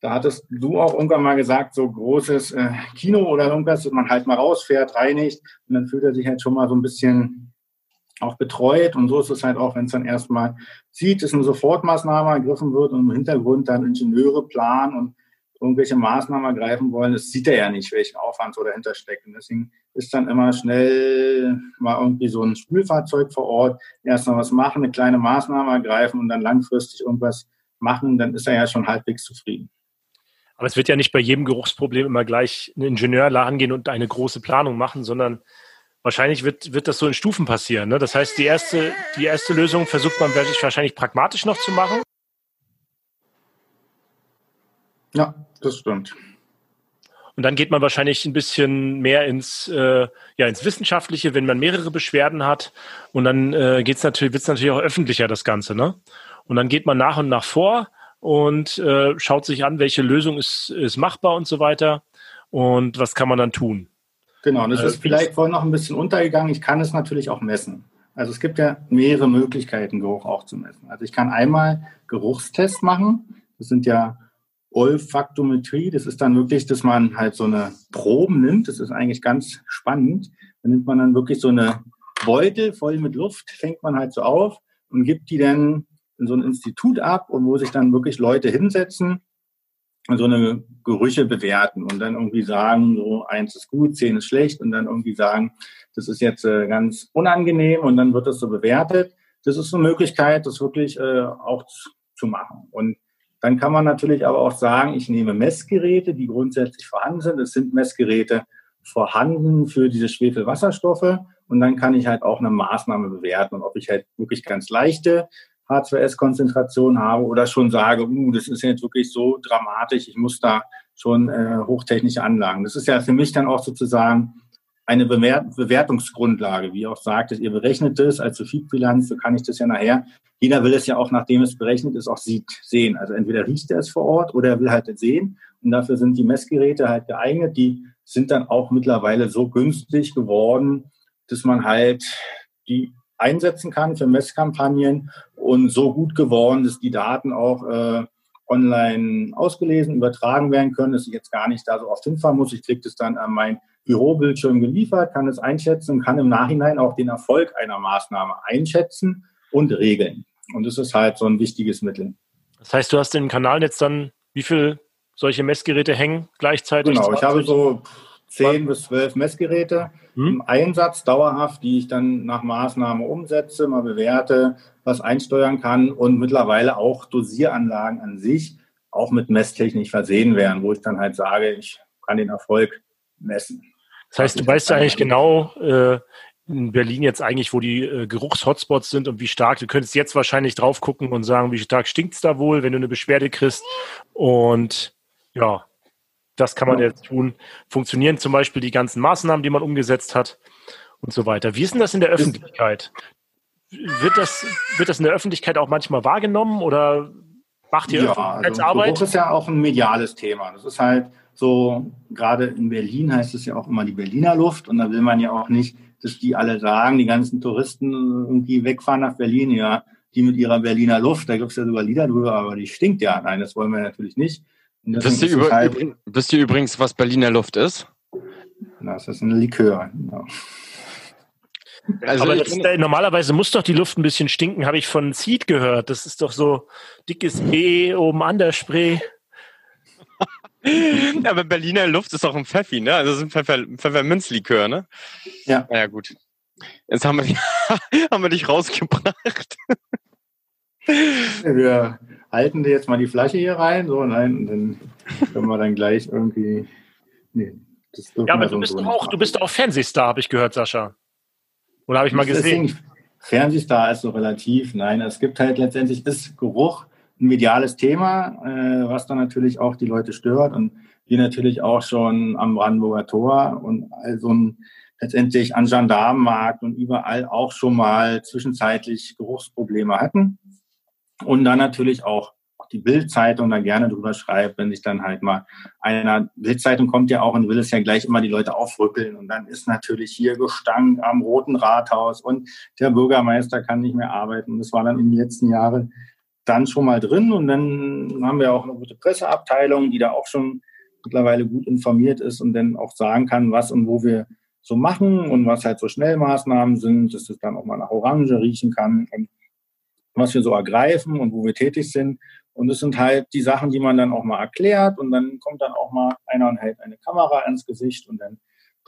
da hattest du auch irgendwann mal gesagt, so großes äh, Kino oder irgendwas, dass man halt mal rausfährt, reinigt und dann fühlt er sich halt schon mal so ein bisschen auch betreut. Und so ist es halt auch, wenn es dann erstmal sieht, dass eine Sofortmaßnahme ergriffen wird und im Hintergrund dann Ingenieure planen und irgendwelche Maßnahmen ergreifen wollen, das sieht er ja nicht, welchen Aufwand so dahinter steckt. Und deswegen ist dann immer schnell mal irgendwie so ein Spülfahrzeug vor Ort, erst mal was machen, eine kleine Maßnahme ergreifen und dann langfristig irgendwas machen, dann ist er ja schon halbwegs zufrieden. Aber es wird ja nicht bei jedem Geruchsproblem immer gleich ein Ingenieur angehen und eine große Planung machen, sondern Wahrscheinlich wird, wird das so in Stufen passieren. Ne? Das heißt, die erste, die erste Lösung versucht man wahrscheinlich pragmatisch noch zu machen. Ja, das stimmt. Und dann geht man wahrscheinlich ein bisschen mehr ins, äh, ja, ins Wissenschaftliche, wenn man mehrere Beschwerden hat. Und dann äh, geht's natürlich, wird es natürlich auch öffentlicher, das Ganze. Ne? Und dann geht man nach und nach vor und äh, schaut sich an, welche Lösung ist, ist machbar und so weiter. Und was kann man dann tun? Genau, und das ist vielleicht vorhin noch ein bisschen untergegangen. Ich kann es natürlich auch messen. Also es gibt ja mehrere Möglichkeiten, Geruch auch zu messen. Also ich kann einmal Geruchstest machen. Das sind ja Olfaktometrie. Das ist dann wirklich, dass man halt so eine Proben nimmt. Das ist eigentlich ganz spannend. Da nimmt man dann wirklich so eine Beutel voll mit Luft, fängt man halt so auf und gibt die dann in so ein Institut ab und wo sich dann wirklich Leute hinsetzen so eine Gerüche bewerten und dann irgendwie sagen, so eins ist gut, zehn ist schlecht und dann irgendwie sagen, das ist jetzt äh, ganz unangenehm und dann wird das so bewertet. Das ist eine Möglichkeit, das wirklich äh, auch zu machen. Und dann kann man natürlich aber auch sagen, ich nehme Messgeräte, die grundsätzlich vorhanden sind. Es sind Messgeräte vorhanden für diese Schwefelwasserstoffe. Und dann kann ich halt auch eine Maßnahme bewerten. Und ob ich halt wirklich ganz leichte H2S-Konzentration habe oder schon sage, uh, das ist jetzt wirklich so dramatisch, ich muss da schon äh, hochtechnische Anlagen. Das ist ja für mich dann auch sozusagen eine Bewertungsgrundlage, wie ihr auch sagtet, ihr berechnet es als Sulfidbilanz, so kann ich das ja nachher. Jeder will es ja auch, nachdem es berechnet ist, auch sieht, sehen. Also entweder riecht er es vor Ort oder er will halt sehen. Und dafür sind die Messgeräte halt geeignet. Die sind dann auch mittlerweile so günstig geworden, dass man halt die einsetzen kann für Messkampagnen und so gut geworden, dass die Daten auch äh, online ausgelesen, übertragen werden können, dass ich jetzt gar nicht da so oft hinfahren muss. Ich kriege das dann an mein Bürobildschirm geliefert, kann es einschätzen und kann im Nachhinein auch den Erfolg einer Maßnahme einschätzen und regeln. Und das ist halt so ein wichtiges Mittel. Das heißt, du hast im Kanalnetz dann wie viele solche Messgeräte hängen gleichzeitig? Genau, ich habe so zehn bis zwölf Messgeräte hm? im Einsatz dauerhaft, die ich dann nach Maßnahme umsetze, mal bewerte, was einsteuern kann und mittlerweile auch Dosieranlagen an sich auch mit Messtechnik versehen werden, wo ich dann halt sage, ich kann den Erfolg messen. Das heißt, du weißt ja eigentlich genau äh, in Berlin jetzt eigentlich, wo die äh, Geruchshotspots sind und wie stark. Du könntest jetzt wahrscheinlich drauf gucken und sagen, wie stark stinkt es da wohl, wenn du eine Beschwerde kriegst. Und ja, das kann man ja. jetzt tun. Funktionieren zum Beispiel die ganzen Maßnahmen, die man umgesetzt hat und so weiter. Wie ist denn das in der Öffentlichkeit? Wird das, wird das in der Öffentlichkeit auch manchmal wahrgenommen oder macht ihr ja, Öffentlichkeitsarbeit? Also Geruch ist ja auch ein mediales Thema. Das ist halt so, gerade in Berlin heißt es ja auch immer die Berliner Luft und da will man ja auch nicht, dass die alle sagen, die ganzen Touristen irgendwie wegfahren nach Berlin, ja, die mit ihrer Berliner Luft, da gibt es ja sogar Lieder drüber, aber die stinkt ja. Nein, das wollen wir natürlich nicht. Wisst ihr, über, halt, wisst ihr, übrigens, was Berliner Luft ist? Das ist ein Likör. Genau. Also Aber das, äh, normalerweise muss doch die Luft ein bisschen stinken, habe ich von Seed gehört. Das ist doch so dickes B oben an der Spray. Aber Berliner Luft ist auch ein Pfeffi, ne? Also das ist ein Pfeffer, Pfefferminzlikör, ne? Ja. Naja, gut. Jetzt haben wir, haben wir dich rausgebracht. Wir halten dir jetzt mal die Flasche hier rein, so, nein, und dann können wir dann gleich irgendwie. Nee, ja, aber du bist, so auch, du bist auch Fernsehstar, habe ich gehört, Sascha. Oder habe ich mal gesehen? Fernsehstar ist so relativ. Nein, es gibt halt letztendlich ist Geruch ein mediales Thema, äh, was dann natürlich auch die Leute stört und wir natürlich auch schon am Brandenburger Tor und also ein, letztendlich an Gendarmenmarkt und überall auch schon mal zwischenzeitlich Geruchsprobleme hatten. Und dann natürlich auch die Bildzeitung da gerne drüber schreibt, wenn sich dann halt mal einer Bildzeitung kommt ja auch und will es ja gleich immer die Leute aufrückeln und dann ist natürlich hier Gestank am Roten Rathaus und der Bürgermeister kann nicht mehr arbeiten. Das war dann in den letzten Jahren dann schon mal drin. Und dann haben wir auch eine gute Presseabteilung, die da auch schon mittlerweile gut informiert ist und dann auch sagen kann, was und wo wir so machen und was halt so Schnellmaßnahmen sind, dass es dann auch mal nach Orange riechen kann. Und was wir so ergreifen und wo wir tätig sind. Und es sind halt die Sachen, die man dann auch mal erklärt und dann kommt dann auch mal einer und hält eine Kamera ins Gesicht und dann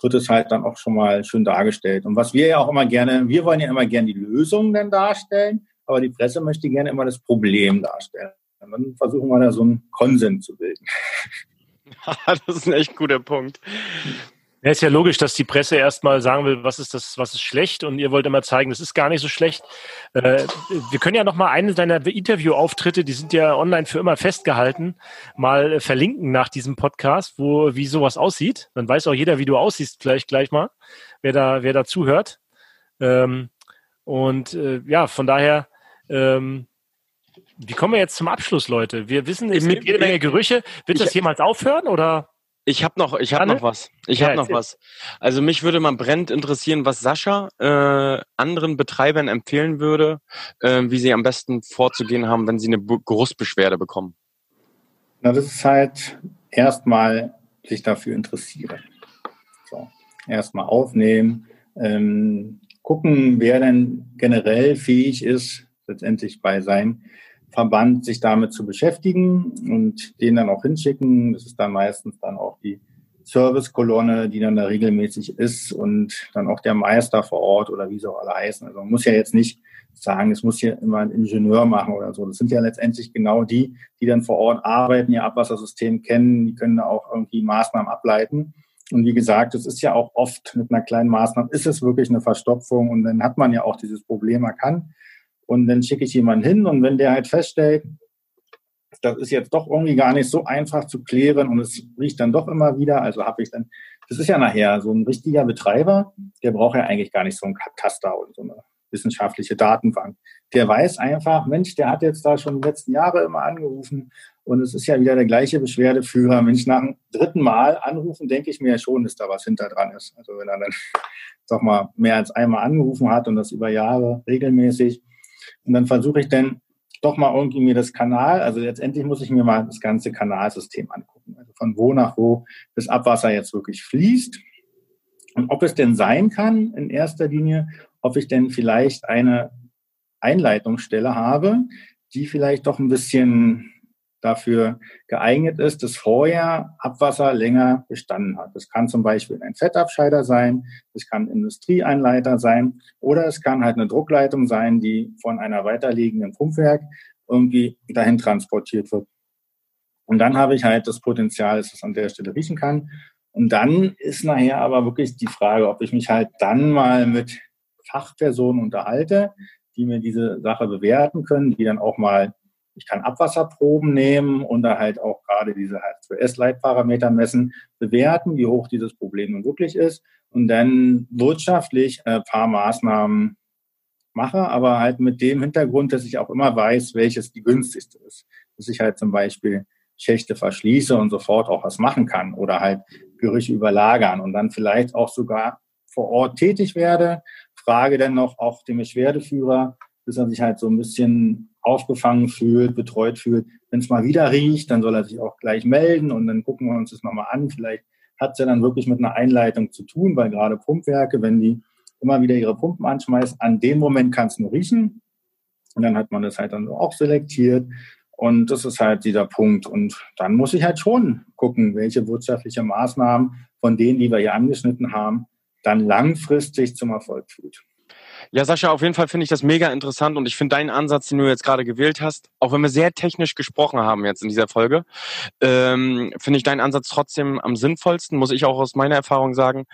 wird es halt dann auch schon mal schön dargestellt. Und was wir ja auch immer gerne, wir wollen ja immer gerne die Lösungen dann darstellen, aber die Presse möchte gerne immer das Problem darstellen. Und dann versuchen wir da so einen Konsens zu bilden. das ist ein echt guter Punkt. Ja, ist ja logisch, dass die Presse erstmal sagen will, was ist das, was ist schlecht und ihr wollt immer zeigen, das ist gar nicht so schlecht. Äh, wir können ja noch mal eine deiner Interviewauftritte, die sind ja online für immer festgehalten, mal verlinken nach diesem Podcast, wo wie sowas aussieht. Dann weiß auch jeder, wie du aussiehst, vielleicht gleich mal, wer da, wer da zuhört. Ähm, und äh, ja, von daher ähm, wie kommen wir jetzt zum Abschluss, Leute? Wir wissen, es gibt jede Menge Gerüche. Wird das jemals aufhören oder? Ich habe noch, ich habe noch was. Ich ja, habe noch was. Also mich würde mal brennend interessieren, was Sascha äh, anderen Betreibern empfehlen würde, äh, wie sie am besten vorzugehen haben, wenn sie eine Geruchsbeschwerde bekommen. Na, das ist halt erstmal sich dafür interessieren. So, erstmal aufnehmen, ähm, gucken, wer denn generell fähig ist, letztendlich bei seinem Verband sich damit zu beschäftigen und den dann auch hinschicken. Das ist dann meistens dann auch die Servicekolonne, die dann da regelmäßig ist und dann auch der Meister vor Ort oder wie sie auch alle heißen. Also man muss ja jetzt nicht sagen, es muss hier immer ein Ingenieur machen oder so. Das sind ja letztendlich genau die, die dann vor Ort arbeiten, ihr Abwassersystem kennen, die können da auch irgendwie Maßnahmen ableiten. Und wie gesagt, es ist ja auch oft mit einer kleinen Maßnahme, ist es wirklich eine Verstopfung und dann hat man ja auch dieses Problem erkannt. Und dann schicke ich jemanden hin und wenn der halt feststellt, das ist jetzt doch irgendwie gar nicht so einfach zu klären und es riecht dann doch immer wieder, also habe ich dann, das ist ja nachher so ein richtiger Betreiber, der braucht ja eigentlich gar nicht so einen Kataster und so eine wissenschaftliche Datenbank. Der weiß einfach, Mensch, der hat jetzt da schon die letzten Jahre immer angerufen und es ist ja wieder der gleiche Beschwerdeführer. Mensch, nach dem dritten Mal anrufen, denke ich mir ja schon, dass da was hinter dran ist. Also wenn er dann doch mal mehr als einmal angerufen hat und das über Jahre regelmäßig, und dann versuche ich dann doch mal irgendwie mir das Kanal, also letztendlich muss ich mir mal das ganze Kanalsystem angucken. Also von wo nach wo das Abwasser jetzt wirklich fließt. Und ob es denn sein kann, in erster Linie, ob ich denn vielleicht eine Einleitungsstelle habe, die vielleicht doch ein bisschen dafür geeignet ist, dass vorher Abwasser länger bestanden hat. Das kann zum Beispiel ein Fettabscheider sein, das kann ein Industrieeinleiter sein oder es kann halt eine Druckleitung sein, die von einer weiterliegenden Pumpwerk irgendwie dahin transportiert wird. Und dann habe ich halt das Potenzial, dass es an der Stelle riechen kann. Und dann ist nachher aber wirklich die Frage, ob ich mich halt dann mal mit Fachpersonen unterhalte, die mir diese Sache bewerten können, die dann auch mal ich kann Abwasserproben nehmen und da halt auch gerade diese H2S-Leitparameter messen, bewerten, wie hoch dieses Problem nun wirklich ist und dann wirtschaftlich ein paar Maßnahmen mache, aber halt mit dem Hintergrund, dass ich auch immer weiß, welches die günstigste ist. Dass ich halt zum Beispiel Schächte verschließe und sofort auch was machen kann oder halt Gerüche überlagern und dann vielleicht auch sogar vor Ort tätig werde. Frage dann noch auch den Beschwerdeführer, bis er sich halt so ein bisschen aufgefangen fühlt, betreut fühlt. Wenn es mal wieder riecht, dann soll er sich auch gleich melden und dann gucken wir uns das nochmal an. Vielleicht hat es ja dann wirklich mit einer Einleitung zu tun, weil gerade Pumpwerke, wenn die immer wieder ihre Pumpen anschmeißen, an dem Moment kann es nur riechen. Und dann hat man das halt dann auch selektiert. Und das ist halt dieser Punkt. Und dann muss ich halt schon gucken, welche wirtschaftliche Maßnahmen von denen, die wir hier angeschnitten haben, dann langfristig zum Erfolg führt. Ja, Sascha, auf jeden Fall finde ich das mega interessant und ich finde deinen Ansatz, den du jetzt gerade gewählt hast, auch wenn wir sehr technisch gesprochen haben jetzt in dieser Folge, ähm, finde ich deinen Ansatz trotzdem am sinnvollsten, muss ich auch aus meiner Erfahrung sagen.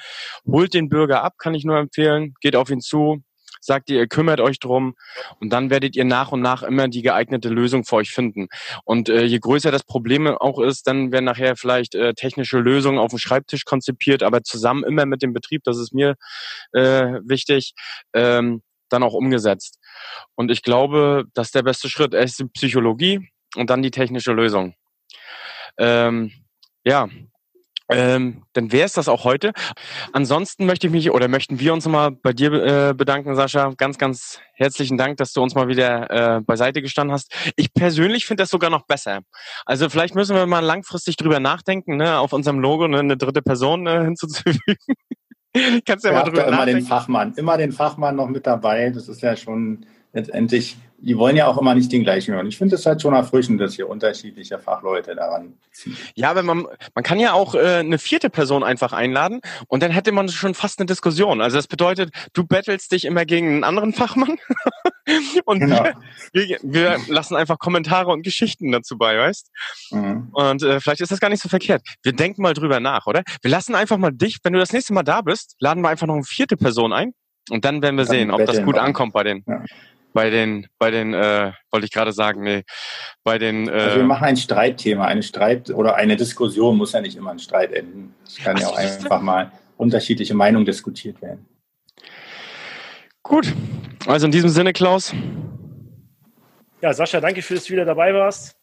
Holt den Bürger ab, kann ich nur empfehlen, geht auf ihn zu, sagt ihr, ihr kümmert euch drum und dann werdet ihr nach und nach immer die geeignete Lösung für euch finden. Und äh, je größer das Problem auch ist, dann werden nachher vielleicht äh, technische Lösungen auf dem Schreibtisch konzipiert, aber zusammen immer mit dem Betrieb, das ist mir äh, wichtig, ähm, dann auch umgesetzt. Und ich glaube, das ist der beste Schritt. Erst die Psychologie und dann die technische Lösung. Ähm, ja, ähm, dann wäre es das auch heute. Ansonsten möchte ich mich oder möchten wir uns mal bei dir äh, bedanken, Sascha. Ganz, ganz herzlichen Dank, dass du uns mal wieder äh, beiseite gestanden hast. Ich persönlich finde das sogar noch besser. Also vielleicht müssen wir mal langfristig drüber nachdenken, ne, auf unserem Logo ne, eine dritte Person äh, hinzuzufügen. Kannst ja mal drüber immer nachdenken. den Fachmann, immer den Fachmann noch mit dabei. Das ist ja schon letztendlich, die wollen ja auch immer nicht den gleichen hören. Ich finde es halt schon erfrischend, dass hier unterschiedliche Fachleute daran ziehen. Ja, aber man, man kann ja auch äh, eine vierte Person einfach einladen und dann hätte man schon fast eine Diskussion. Also das bedeutet, du battlest dich immer gegen einen anderen Fachmann und genau. wir, wir, lassen einfach Kommentare und Geschichten dazu bei, weißt? Mhm. Und äh, vielleicht ist das gar nicht so verkehrt. Wir denken mal drüber nach, oder? Wir lassen einfach mal dich, wenn du das nächste Mal da bist, laden wir einfach noch eine vierte Person ein und dann werden wir dann sehen, ob das gut ankommt bei den. Ja bei den, bei den, äh, wollte ich gerade sagen, nee, bei den. Äh, also wir machen ein Streitthema, eine Streit oder eine Diskussion muss ja nicht immer ein Streit enden. Es kann Ach, ja auch einfach mal unterschiedliche Meinungen diskutiert werden. Gut, also in diesem Sinne, Klaus. Ja, Sascha, danke für dass du wieder dabei warst.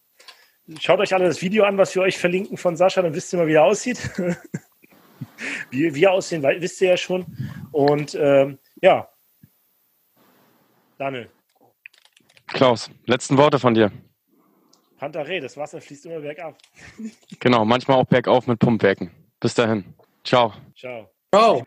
Schaut euch alle das Video an, was wir euch verlinken von Sascha, dann wisst ihr mal, wie er aussieht. wie wir aussehen, wisst ihr ja schon. Und ähm, ja, Daniel. Klaus, letzten Worte von dir. Pantaré, das Wasser fließt immer bergab. genau, manchmal auch bergauf mit Pumpwerken. Bis dahin. Ciao. Ciao. Ciao.